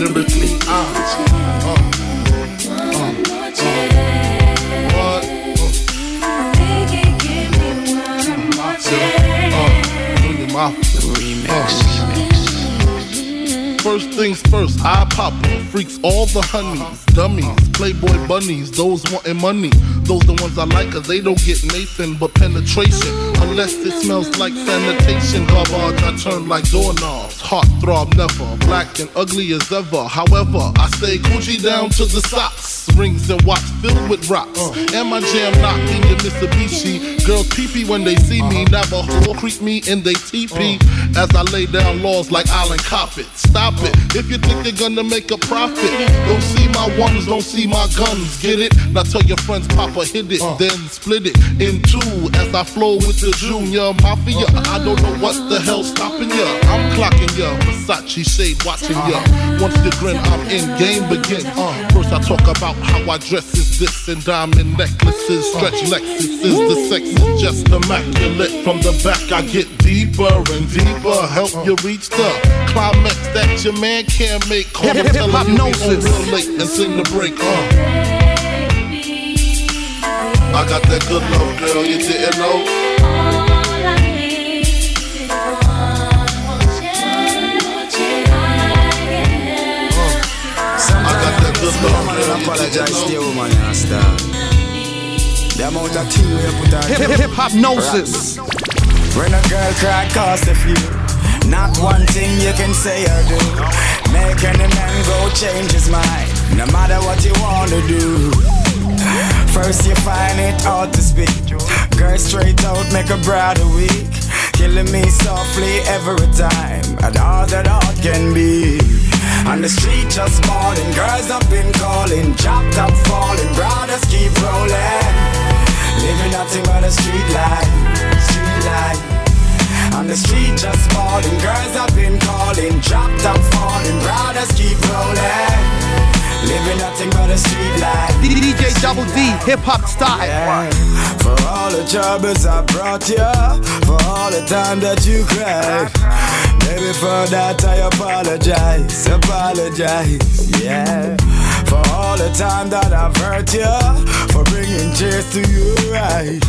Lyrically, uh, uh, uh? Uh, Remix. First things first, I pop freaks all the honeys, dummies, playboy bunnies, those wanting money. Those the ones I like, cause they don't get Nathan but penetration. Unless it smells like sanitation. Garbage, I turn like doorknobs. Heart throb never, black and ugly as ever. However, I stay Gucci down to the socks. Rings and watch filled with rocks. Uh. And my jam knocking your Mitsubishi. Girls pee when they see me. Uh-huh. Navajo creep me in they teepee. Uh. As I lay down laws like Island Coppet. Stop it. Uh. If you think you're gonna make a profit, don't see my ones, don't see my guns. Get it? Now tell your friends, Papa hit it, then split it in two as I flow with the Junior Mafia. I don't know what the hell's stopping ya. I'm clocking ya, Versace shade watching ya. Uh-huh. Once you grin, I'm in, game begins. First I talk about how I dress is this and diamond necklaces, stretch Lexuses. The sex is just immaculate. From the back I get deeper and deeper, help you reach the climax that your man can't make. Call him, tell him you on real late and sing the break. Uh. I got that good love, girl, you didn't know. Apologize put on Hip- hip- hipnosis. When a girl cry, cost a few. Not one thing you can say or do. Make any man go change his mind. No matter what you wanna do. First you find it hard to speak. Girl straight out, make a brother weak. Killing me softly every time. And all that art can be. On the street just balling, girls have been calling, chopped up falling, brothers keep rolling. Living nothing but a street life, street life. On the street just balling, girls have been calling, chopped up falling, brothers keep rolling. Living nothing but a street life. DJ Double D, hip hop style. For all the troubles I brought you, for all the time that you cried. Maybe for that I apologize, apologize, yeah. For all the time that I've hurt you, for bringing tears to your eyes.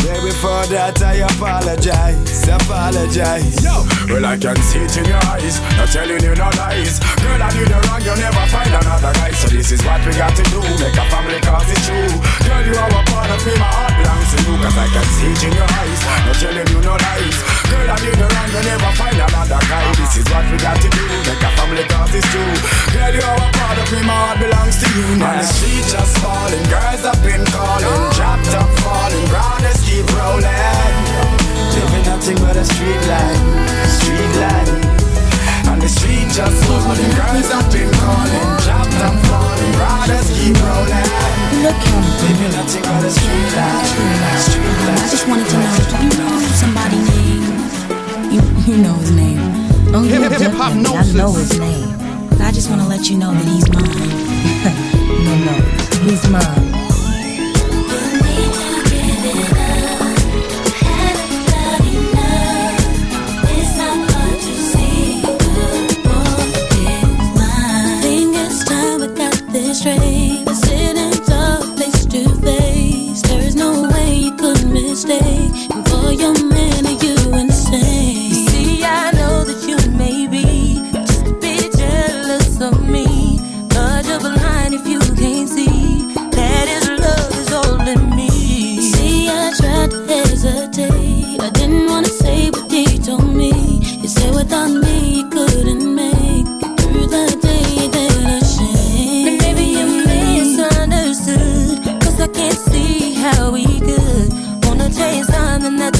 Baby, for that I apologize, apologize. Yo, well I can see it in your eyes, not telling you no lies. Girl, I did you wrong, you'll never find another guy. So this is what we got to do, make a family cause it's true. Girl, you are a part of me, my heart belongs to you, cause I can see it in your eyes, not telling you no lies. Girl, I did you wrong, you'll never find another guy. This is what we got to do, make a family cause it's true. Girl, you are a part of me, my heart belongs to you. On the street just falling, girls have been calling, dropped up falling, brothers keep rolling. Living nothing but a street life, street life. On the street just falling, girls have been calling, dropped up falling, brothers keep rolling. Look him. Living nothing but a street life, street life. I just wanted to know, do you know somebody named? You, you know his name. Hip- yeah, hip- hip hop definitely. I know his name. I just want to let you know that he's mine. (laughs) no, no, he's mine. I can't see how we could wanna taste something that's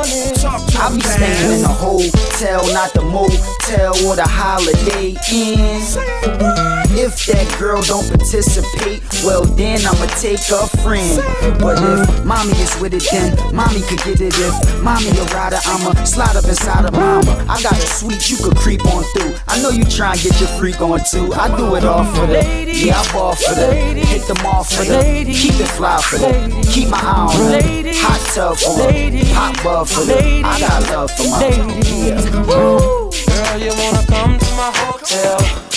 I be staying in a hotel, not the motel or the holiday inn. If that girl don't participate, well then I'ma take a friend. But if mommy is with it, then mommy could get it. If mommy a rider, I'ma slide up inside of mama. I got a suite you could creep on through. I know you try and get your freak on too. I do it all for the, yeah I ball for the, hit them off for the, keep it fly for the, keep my eye on her, hot tub for her, pop bub for the. I got love for my yeah. Girl, you wanna come to my hotel?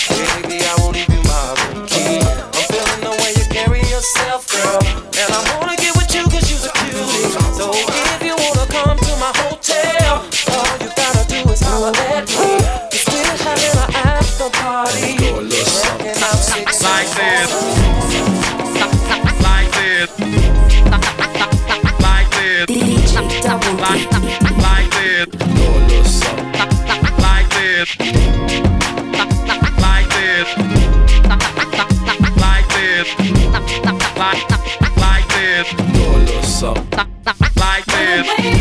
Yourself, girl. And I Like this.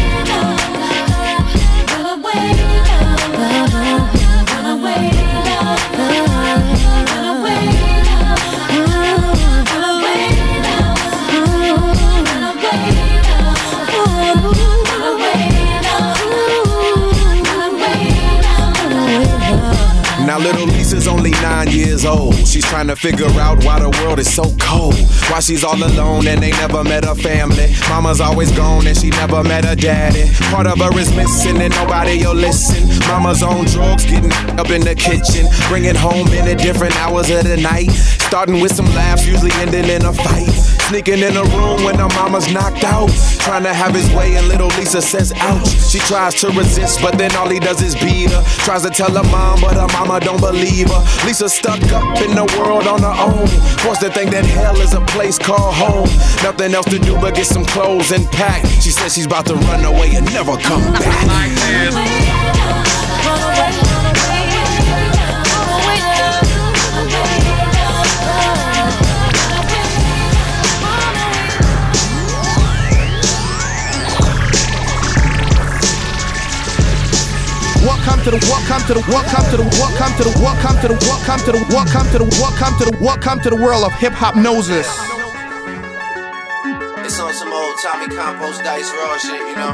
Years old. She's trying to figure out why the world is so cold. Why she's all alone and they never met her family. Mama's always gone and she never met her daddy. Part of her is missing and nobody'll listen. Mama's on drugs, getting up in the kitchen. Bringing home in at different hours of the night. Starting with some laughs, usually ending in a fight. Sneaking in a room when her mama's knocked out. Trying to have his way and little Lisa says ouch. She tries to resist, but then all he does is beat her. Tries to tell her mom, but her mama don't believe her. Lisa's stuck up in the world on her own. Forced to think that hell is a place called home. Nothing else to do but get some clothes and pack. She says she's about to run away and never come back. Like this. Welcome to the welcome to the welcome to the welcome to the welcome to the welcome to the welcome to the welcome to the welcome to the world of Hiphopnosis. It's on some old Tommy Compost Dice Raw shit, you know?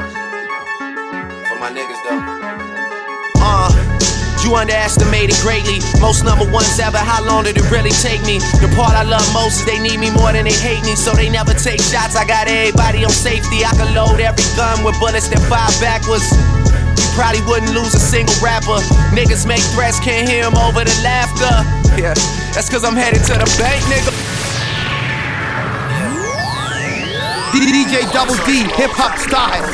For my niggas though. Uh, you underestimated greatly. Most number ones ever. How long did it really take me? The part I love most is they need me more than they hate me, so they never take shots. I got everybody on safety. I can load every gun with bullets that fire backwards. Probably wouldn't lose a single rapper. Niggas make threats, can't hear hear 'em over the laughter. Yeah, that's cause I'm headed to the bank, nigga. DJ Double D, hip hop style.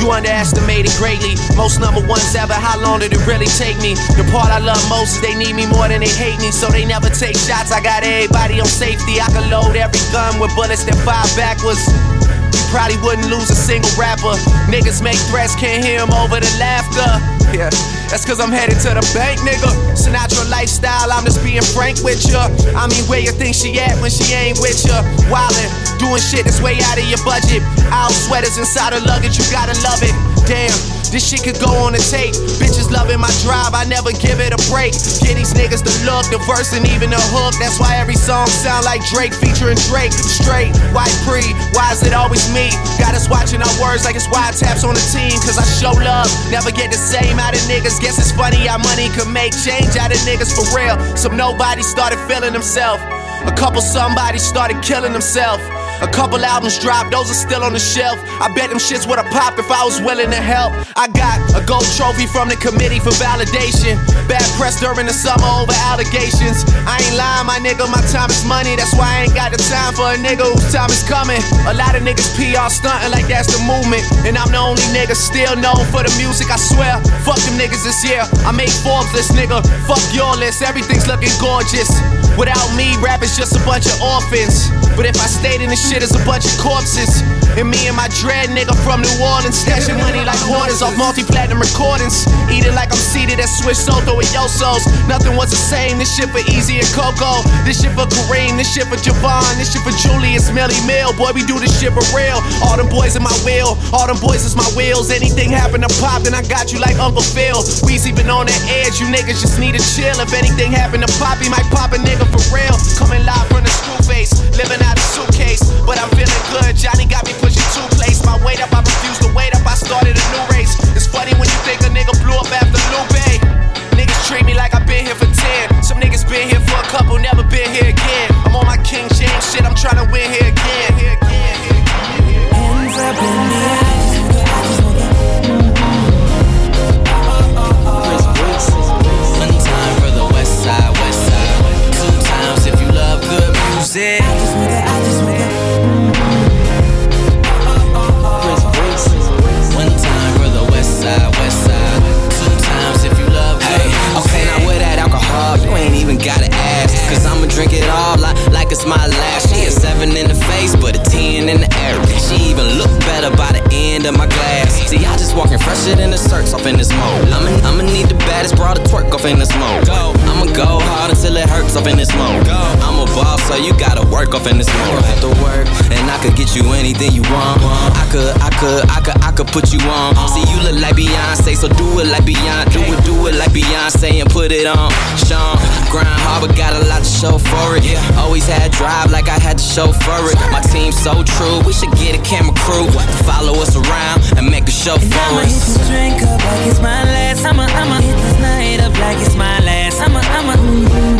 You underestimated greatly. Most number ones ever. How long did it really take me? The part I love most is they need me more than they hate me, so they never take shots. I got everybody on safety. I can load every gun with bullets that fire backwards. You probably wouldn't lose a single rapper. Niggas make threats, can't hear 'em over the laughter. Yeah, that's cause I'm headed to the bank, nigga. Sinatra lifestyle, I'm just being frank with ya. I mean, where you think she at when she ain't with ya? Wildin', doing shit that's way out of your budget. Out sweaters inside her luggage, you gotta love it. Damn, this shit could go on a tape. Bitches loving my drive, I never give it a break. Get these niggas the look, the verse, and even the hook. That's why every song sound like Drake featuring Drake. Straight, white pre, why is it always me? Got us watching our words like it's wiretaps on the team. Cause I show love, never get the same out of niggas. Guess it's funny how money can make change out of niggas for real. Some nobody started feeling themselves. A couple somebody started killing themselves. A couple albums dropped, those are still on the shelf. I bet them shits would've popped if I was willing to help. I got a gold trophy from the committee for validation. Bad press during the summer over allegations. I ain't lying, my nigga, my time is money. That's why I ain't got the time for a nigga whose time is coming. A lot of niggas PR stunting like that's the movement. And I'm the only nigga still known for the music, I swear. Fuck them niggas this year. I made Forbes list, nigga. Fuck your list, everything's looking gorgeous. Without me, rap is just a bunch of orphans. But if I stayed in the shit, it's a bunch of corpses. And me and my dread nigga from New Orleans, stashing money like hoarders off multi-platinum recordings. Eating like I'm seated at Swiss Soto with Yosos. Nothing was the same. This shit for Easy and Coco. This shit for Kareem. This shit for Javon. This shit for Julius Melly Mill. Boy, we do this shit for real. All them boys in my wheel. All them boys is my wheels. Anything happen to pop, then I got you like Uncle Phil. Weezy been on the edge. You niggas just need to chill. If anything happen to pop, he might pop a nigga for real. Coming live from the screw face. Living out a suitcase. But I'm feeling good. Johnny got me pushing two place. My weight up, I refuse to wait up. I started a new race. It's funny when you think a nigga blew up after Lupe. Niggas treat me like I've been here for 10. Some niggas been here for a couple, never been here again. I'm on my King James shit, I'm trying to win here again. Here again. Hands up in the air. Of my glass. See, I just walking fresher than the search off in this mode. I'ma, I'ma need the baddest broad to twerk off in this mode. Go. I'ma go hard until it hurts off in this mode. Go. I'm a boss, so you gotta work off in this mode. Have to work, and I could get you anything you want. I could, I could, I could, I could put you on. See, you look like Beyonce, so do it like Beyonce. Do it, do it like Beyonce and put it on. Sean, but got a lot to show for it. Always had drive like I had to show for it. My team's so true, we should get a camera crew to follow us around and make a show for I'ma hit this drink up like it's my last. I'ma, I'ma hit this night up like it's my last. I'ma, I'ma, mm,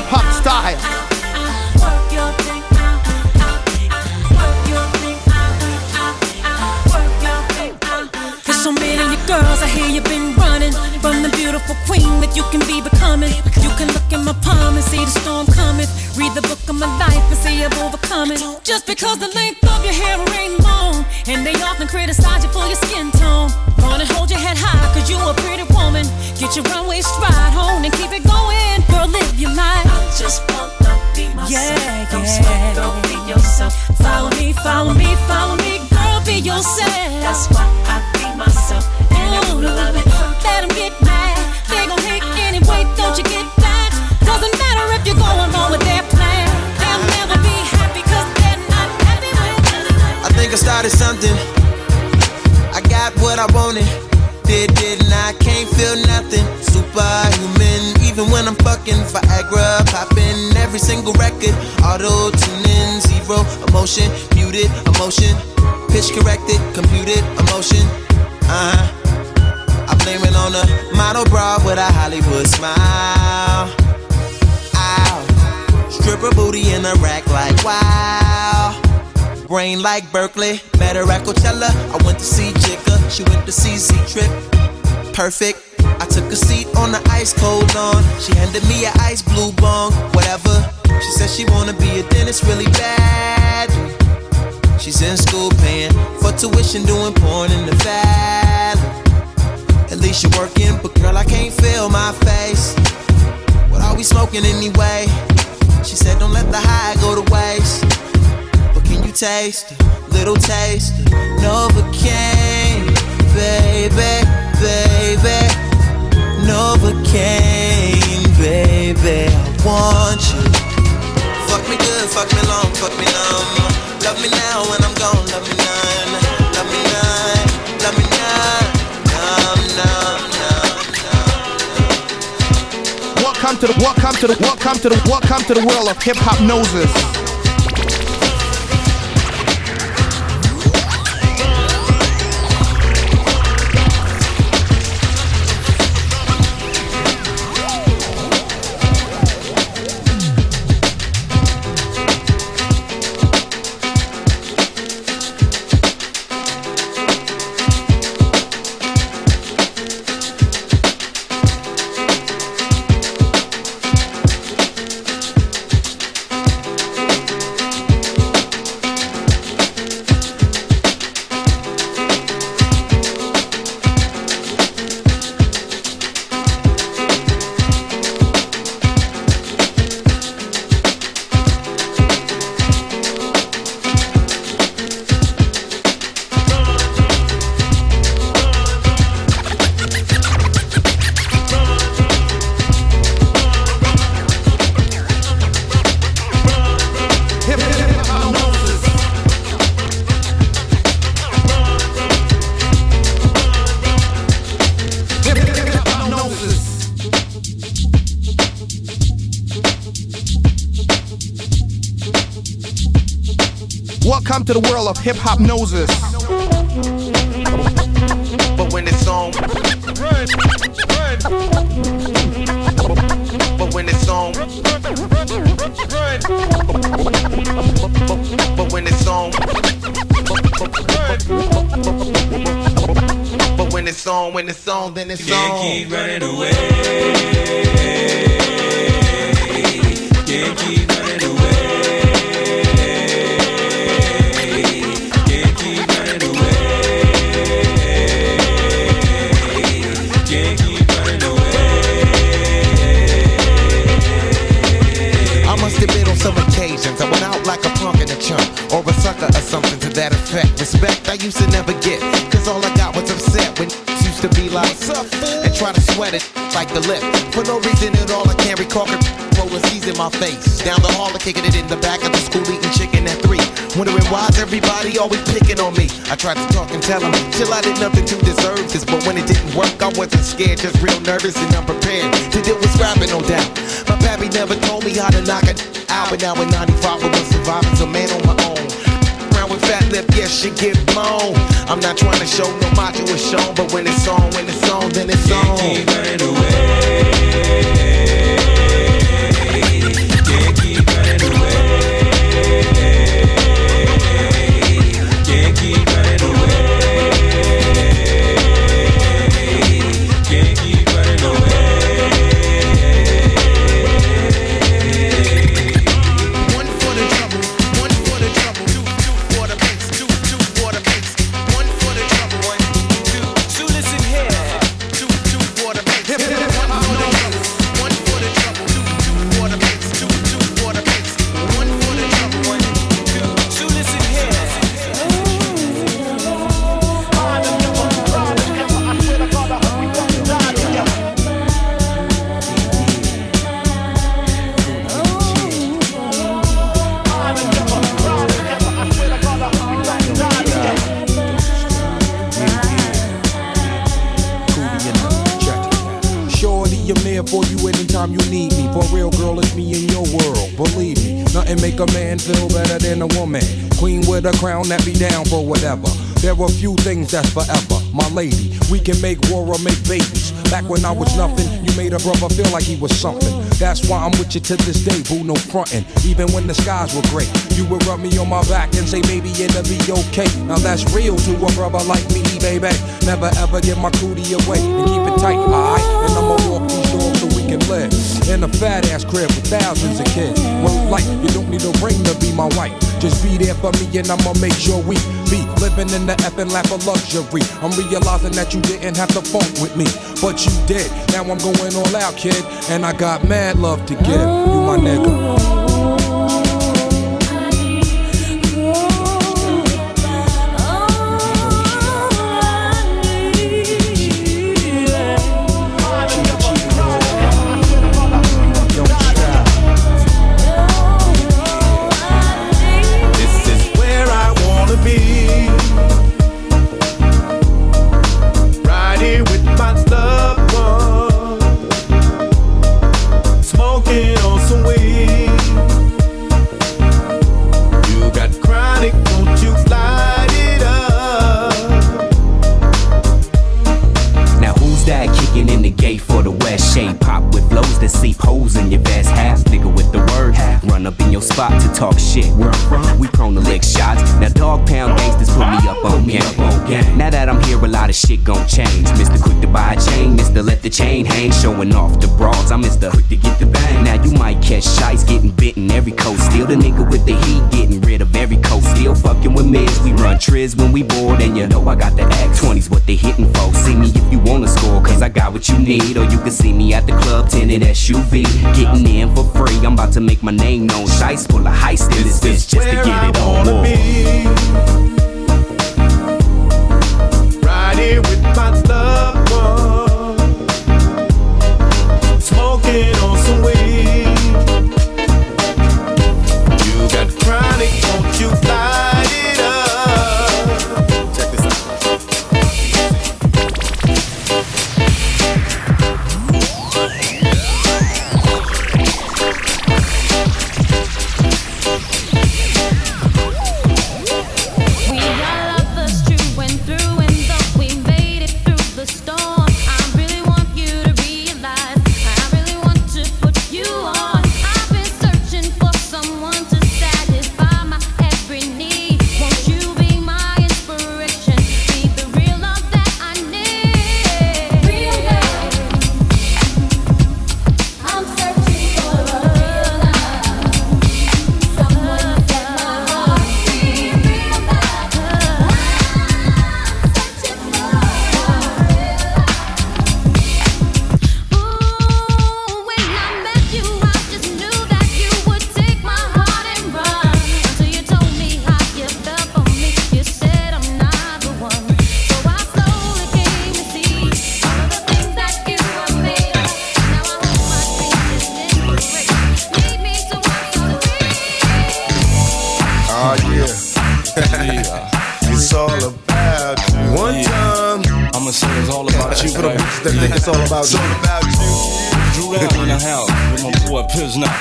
hip hop style. There's so many of you girls, I hear you've been running from the beautiful queen that you can be becoming. You can look in my palm and see the storm coming. Read the book of my life and see I've overcome it. Just because the length of your hair ain't long, and they often criticize you for your skin tone. Gonna hold your head high, cause you a pretty woman. Get your runway stride home and keep it going. Girl, live your life. I just wanna be myself. Yeah, Don't yeah. sweat, don't be yourself. Follow me, follow me, follow me, girl, be yourself. That's why I be myself. And I wanna love it. Let 'em get mad. They gon' hate anyway, don't you get back? Doesn't matter if you're going along with their plan. They'll never be happy cause they're not happy with I think I started something. I got what I wanted. Did, didn't I? Can't feel nothing. Superhuman. Even when I'm fucking Viagra, popping every single record. Auto tuning, zero emotion, muted emotion. Pitch corrected, computed emotion. Uh huh. I blame it on a model bra with a Hollywood smile. Ow. Stripper booty in a rack like wow. Brain like Berkeley, met her at Coachella. I went to see Jigga, she went to see Z Trip. Perfect. I took a seat on the ice cold lawn. She handed me an ice blue bong, whatever. She said she wanna be a dentist really bad. She's in school paying for tuition, doing porn in the valley. At least you're working, but girl, I can't feel my face. What are we smoking anyway? She said, Don't let the high go to waste. But can you taste a little taste Novocaine, baby, baby, Novocaine, baby, I want you. Fuck me good, fuck me long, fuck me numb. Love me now when I'm gone, love me none. Love me none, love me. Numb, numb, numb, numb. Welcome to the, welcome to the, welcome to the, welcome to the world of Hiphopnosis. Hip hop noses. But when it's on, but when it's on, but when it's on, but when it's on, when it's on, then it's Can't on. keep running away. Used to never get, cause all I got was upset when used to be like, and try to sweat it like the lip. For no reason at all, I can't recall rolling C's in my face. Down the hall, I'm kicking it in the back of the school, eating chicken at three. Wondering why's everybody always picking on me. I tried to talk and tell them, chill, I did nothing to deserve this. But when it didn't work, I wasn't scared, just real nervous and unprepared to deal with scrapping, no doubt. My pappy never told me how to knock it out, but now in 95 I was surviving, a man on my own. Fat lip, yes, she get blown. I'm not trying to show no macho is shown, but when it's on, when it's on, then it's on. Keep running away. A man feel better than a woman. Queen with a crown that be down for whatever. There are few things that's forever, my lady. We can make war or make babies. Back when I was nothing, you made a brother feel like he was something. That's why I'm with you to this day, boo, no frontin'. Even when the skies were gray, you would rub me on my back and say, maybe it'll be okay. Now that's real to a brother like me, baby. Never ever give my cootie away and keep it tight, alright? And I'ma walk these so we live in a fat ass crib with thousands of kids. Word like you don't need a ring to be my wife. Just be there for me and I'ma make sure we be living in the effing lap of luxury. I'm realizing that you didn't have to funk with me, but you did. Now I'm going all out, kid, and I got mad love to give. You my nigga. Shit gon' change. Mr. Quick to buy a chain, Mr. Let the chain hang, showing off the broads. I'm Mr. Quick to get the bang. Now you might catch shites getting bitten every coast. Still the nigga with the heat, getting rid of every coast. Still fucking with mids. We run triz when we bored, and you know I got the act 20s what they hitting for. See me if you wanna score, cause I got what you need. Or you can see me at the club, tinted SUV. Getting in for free, I'm about to make my name known. Shice full of heist in this bitch just to get it on. be. Here with my loved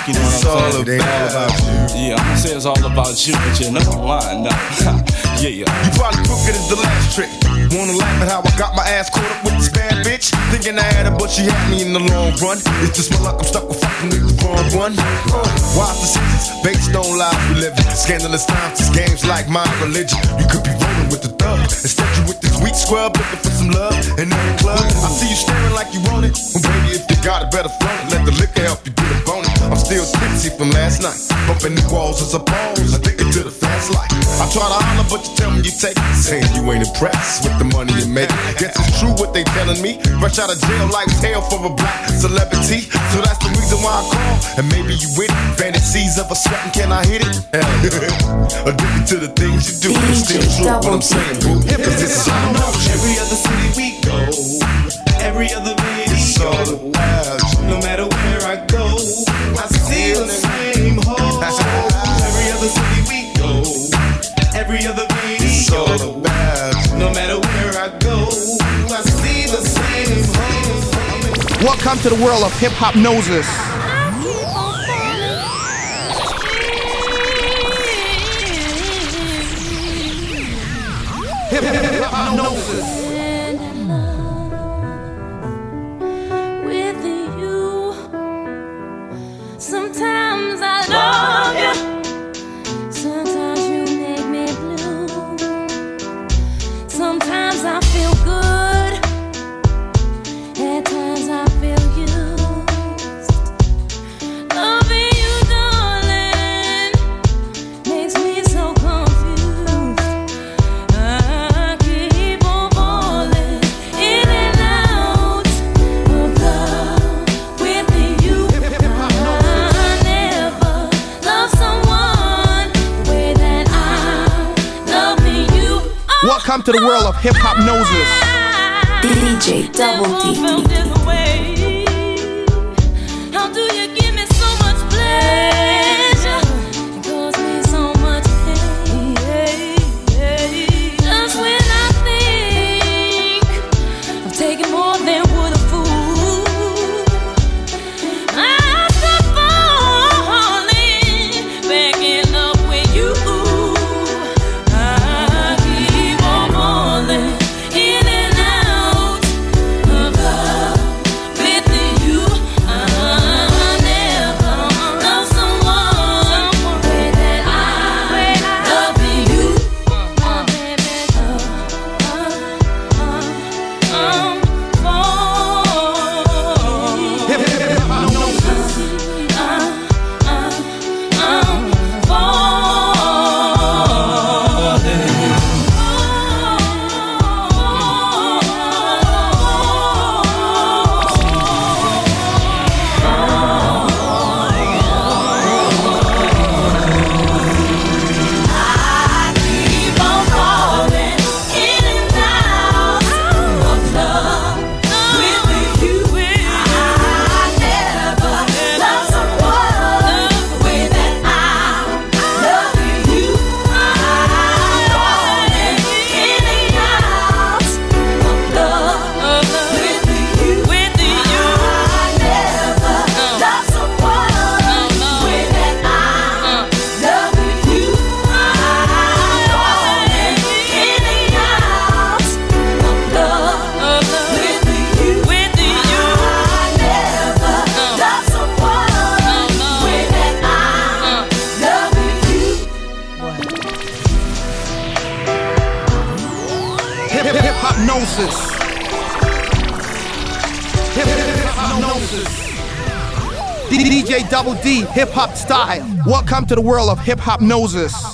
you know It's what I'm all saying? about- It ain't all about you. Yeah, I'ma say it's all about you, but you're not lying now. yeah, yeah. You probably took it as the last trick. Wanna laugh at how I got my ass caught up with this bad bitch? Thinking I had her, but she had me in the long run. It's just my luck, I'm stuck with fucking with the wrong one. Uh, wise decisions based on lies we live in. Scandalous times, this game's like my religion. You could be rolling with the thug. Instead, you with this weak scrub looking for some love in every club. I see you staring like you want it. Well, baby, if you got it, better flaunt it. Let the liquor help you get a bonus. I'm still tipsy from last night. Bumping the walls as a pose. Addicted to the fast life. I try to holler, but you tell me you take it. Saying you ain't impressed with the money you make. Guess it's true what they telling me. Fresh out of jail like hell for a black celebrity. So that's the reason why I call. And maybe you with it. Fantasies of a sweating, can I hit it? (laughs) Addicted to the things you do. But still true what I'm saying, boo. Cause this is all about you. Every other city we go, every other It's all video, about Welcome to the world of Hiphopnosis. Hip hop noses. Welcome to the world of Hiphopnosis. DJ Double D. hip hop style. Welcome to the world of Hiphopnosis.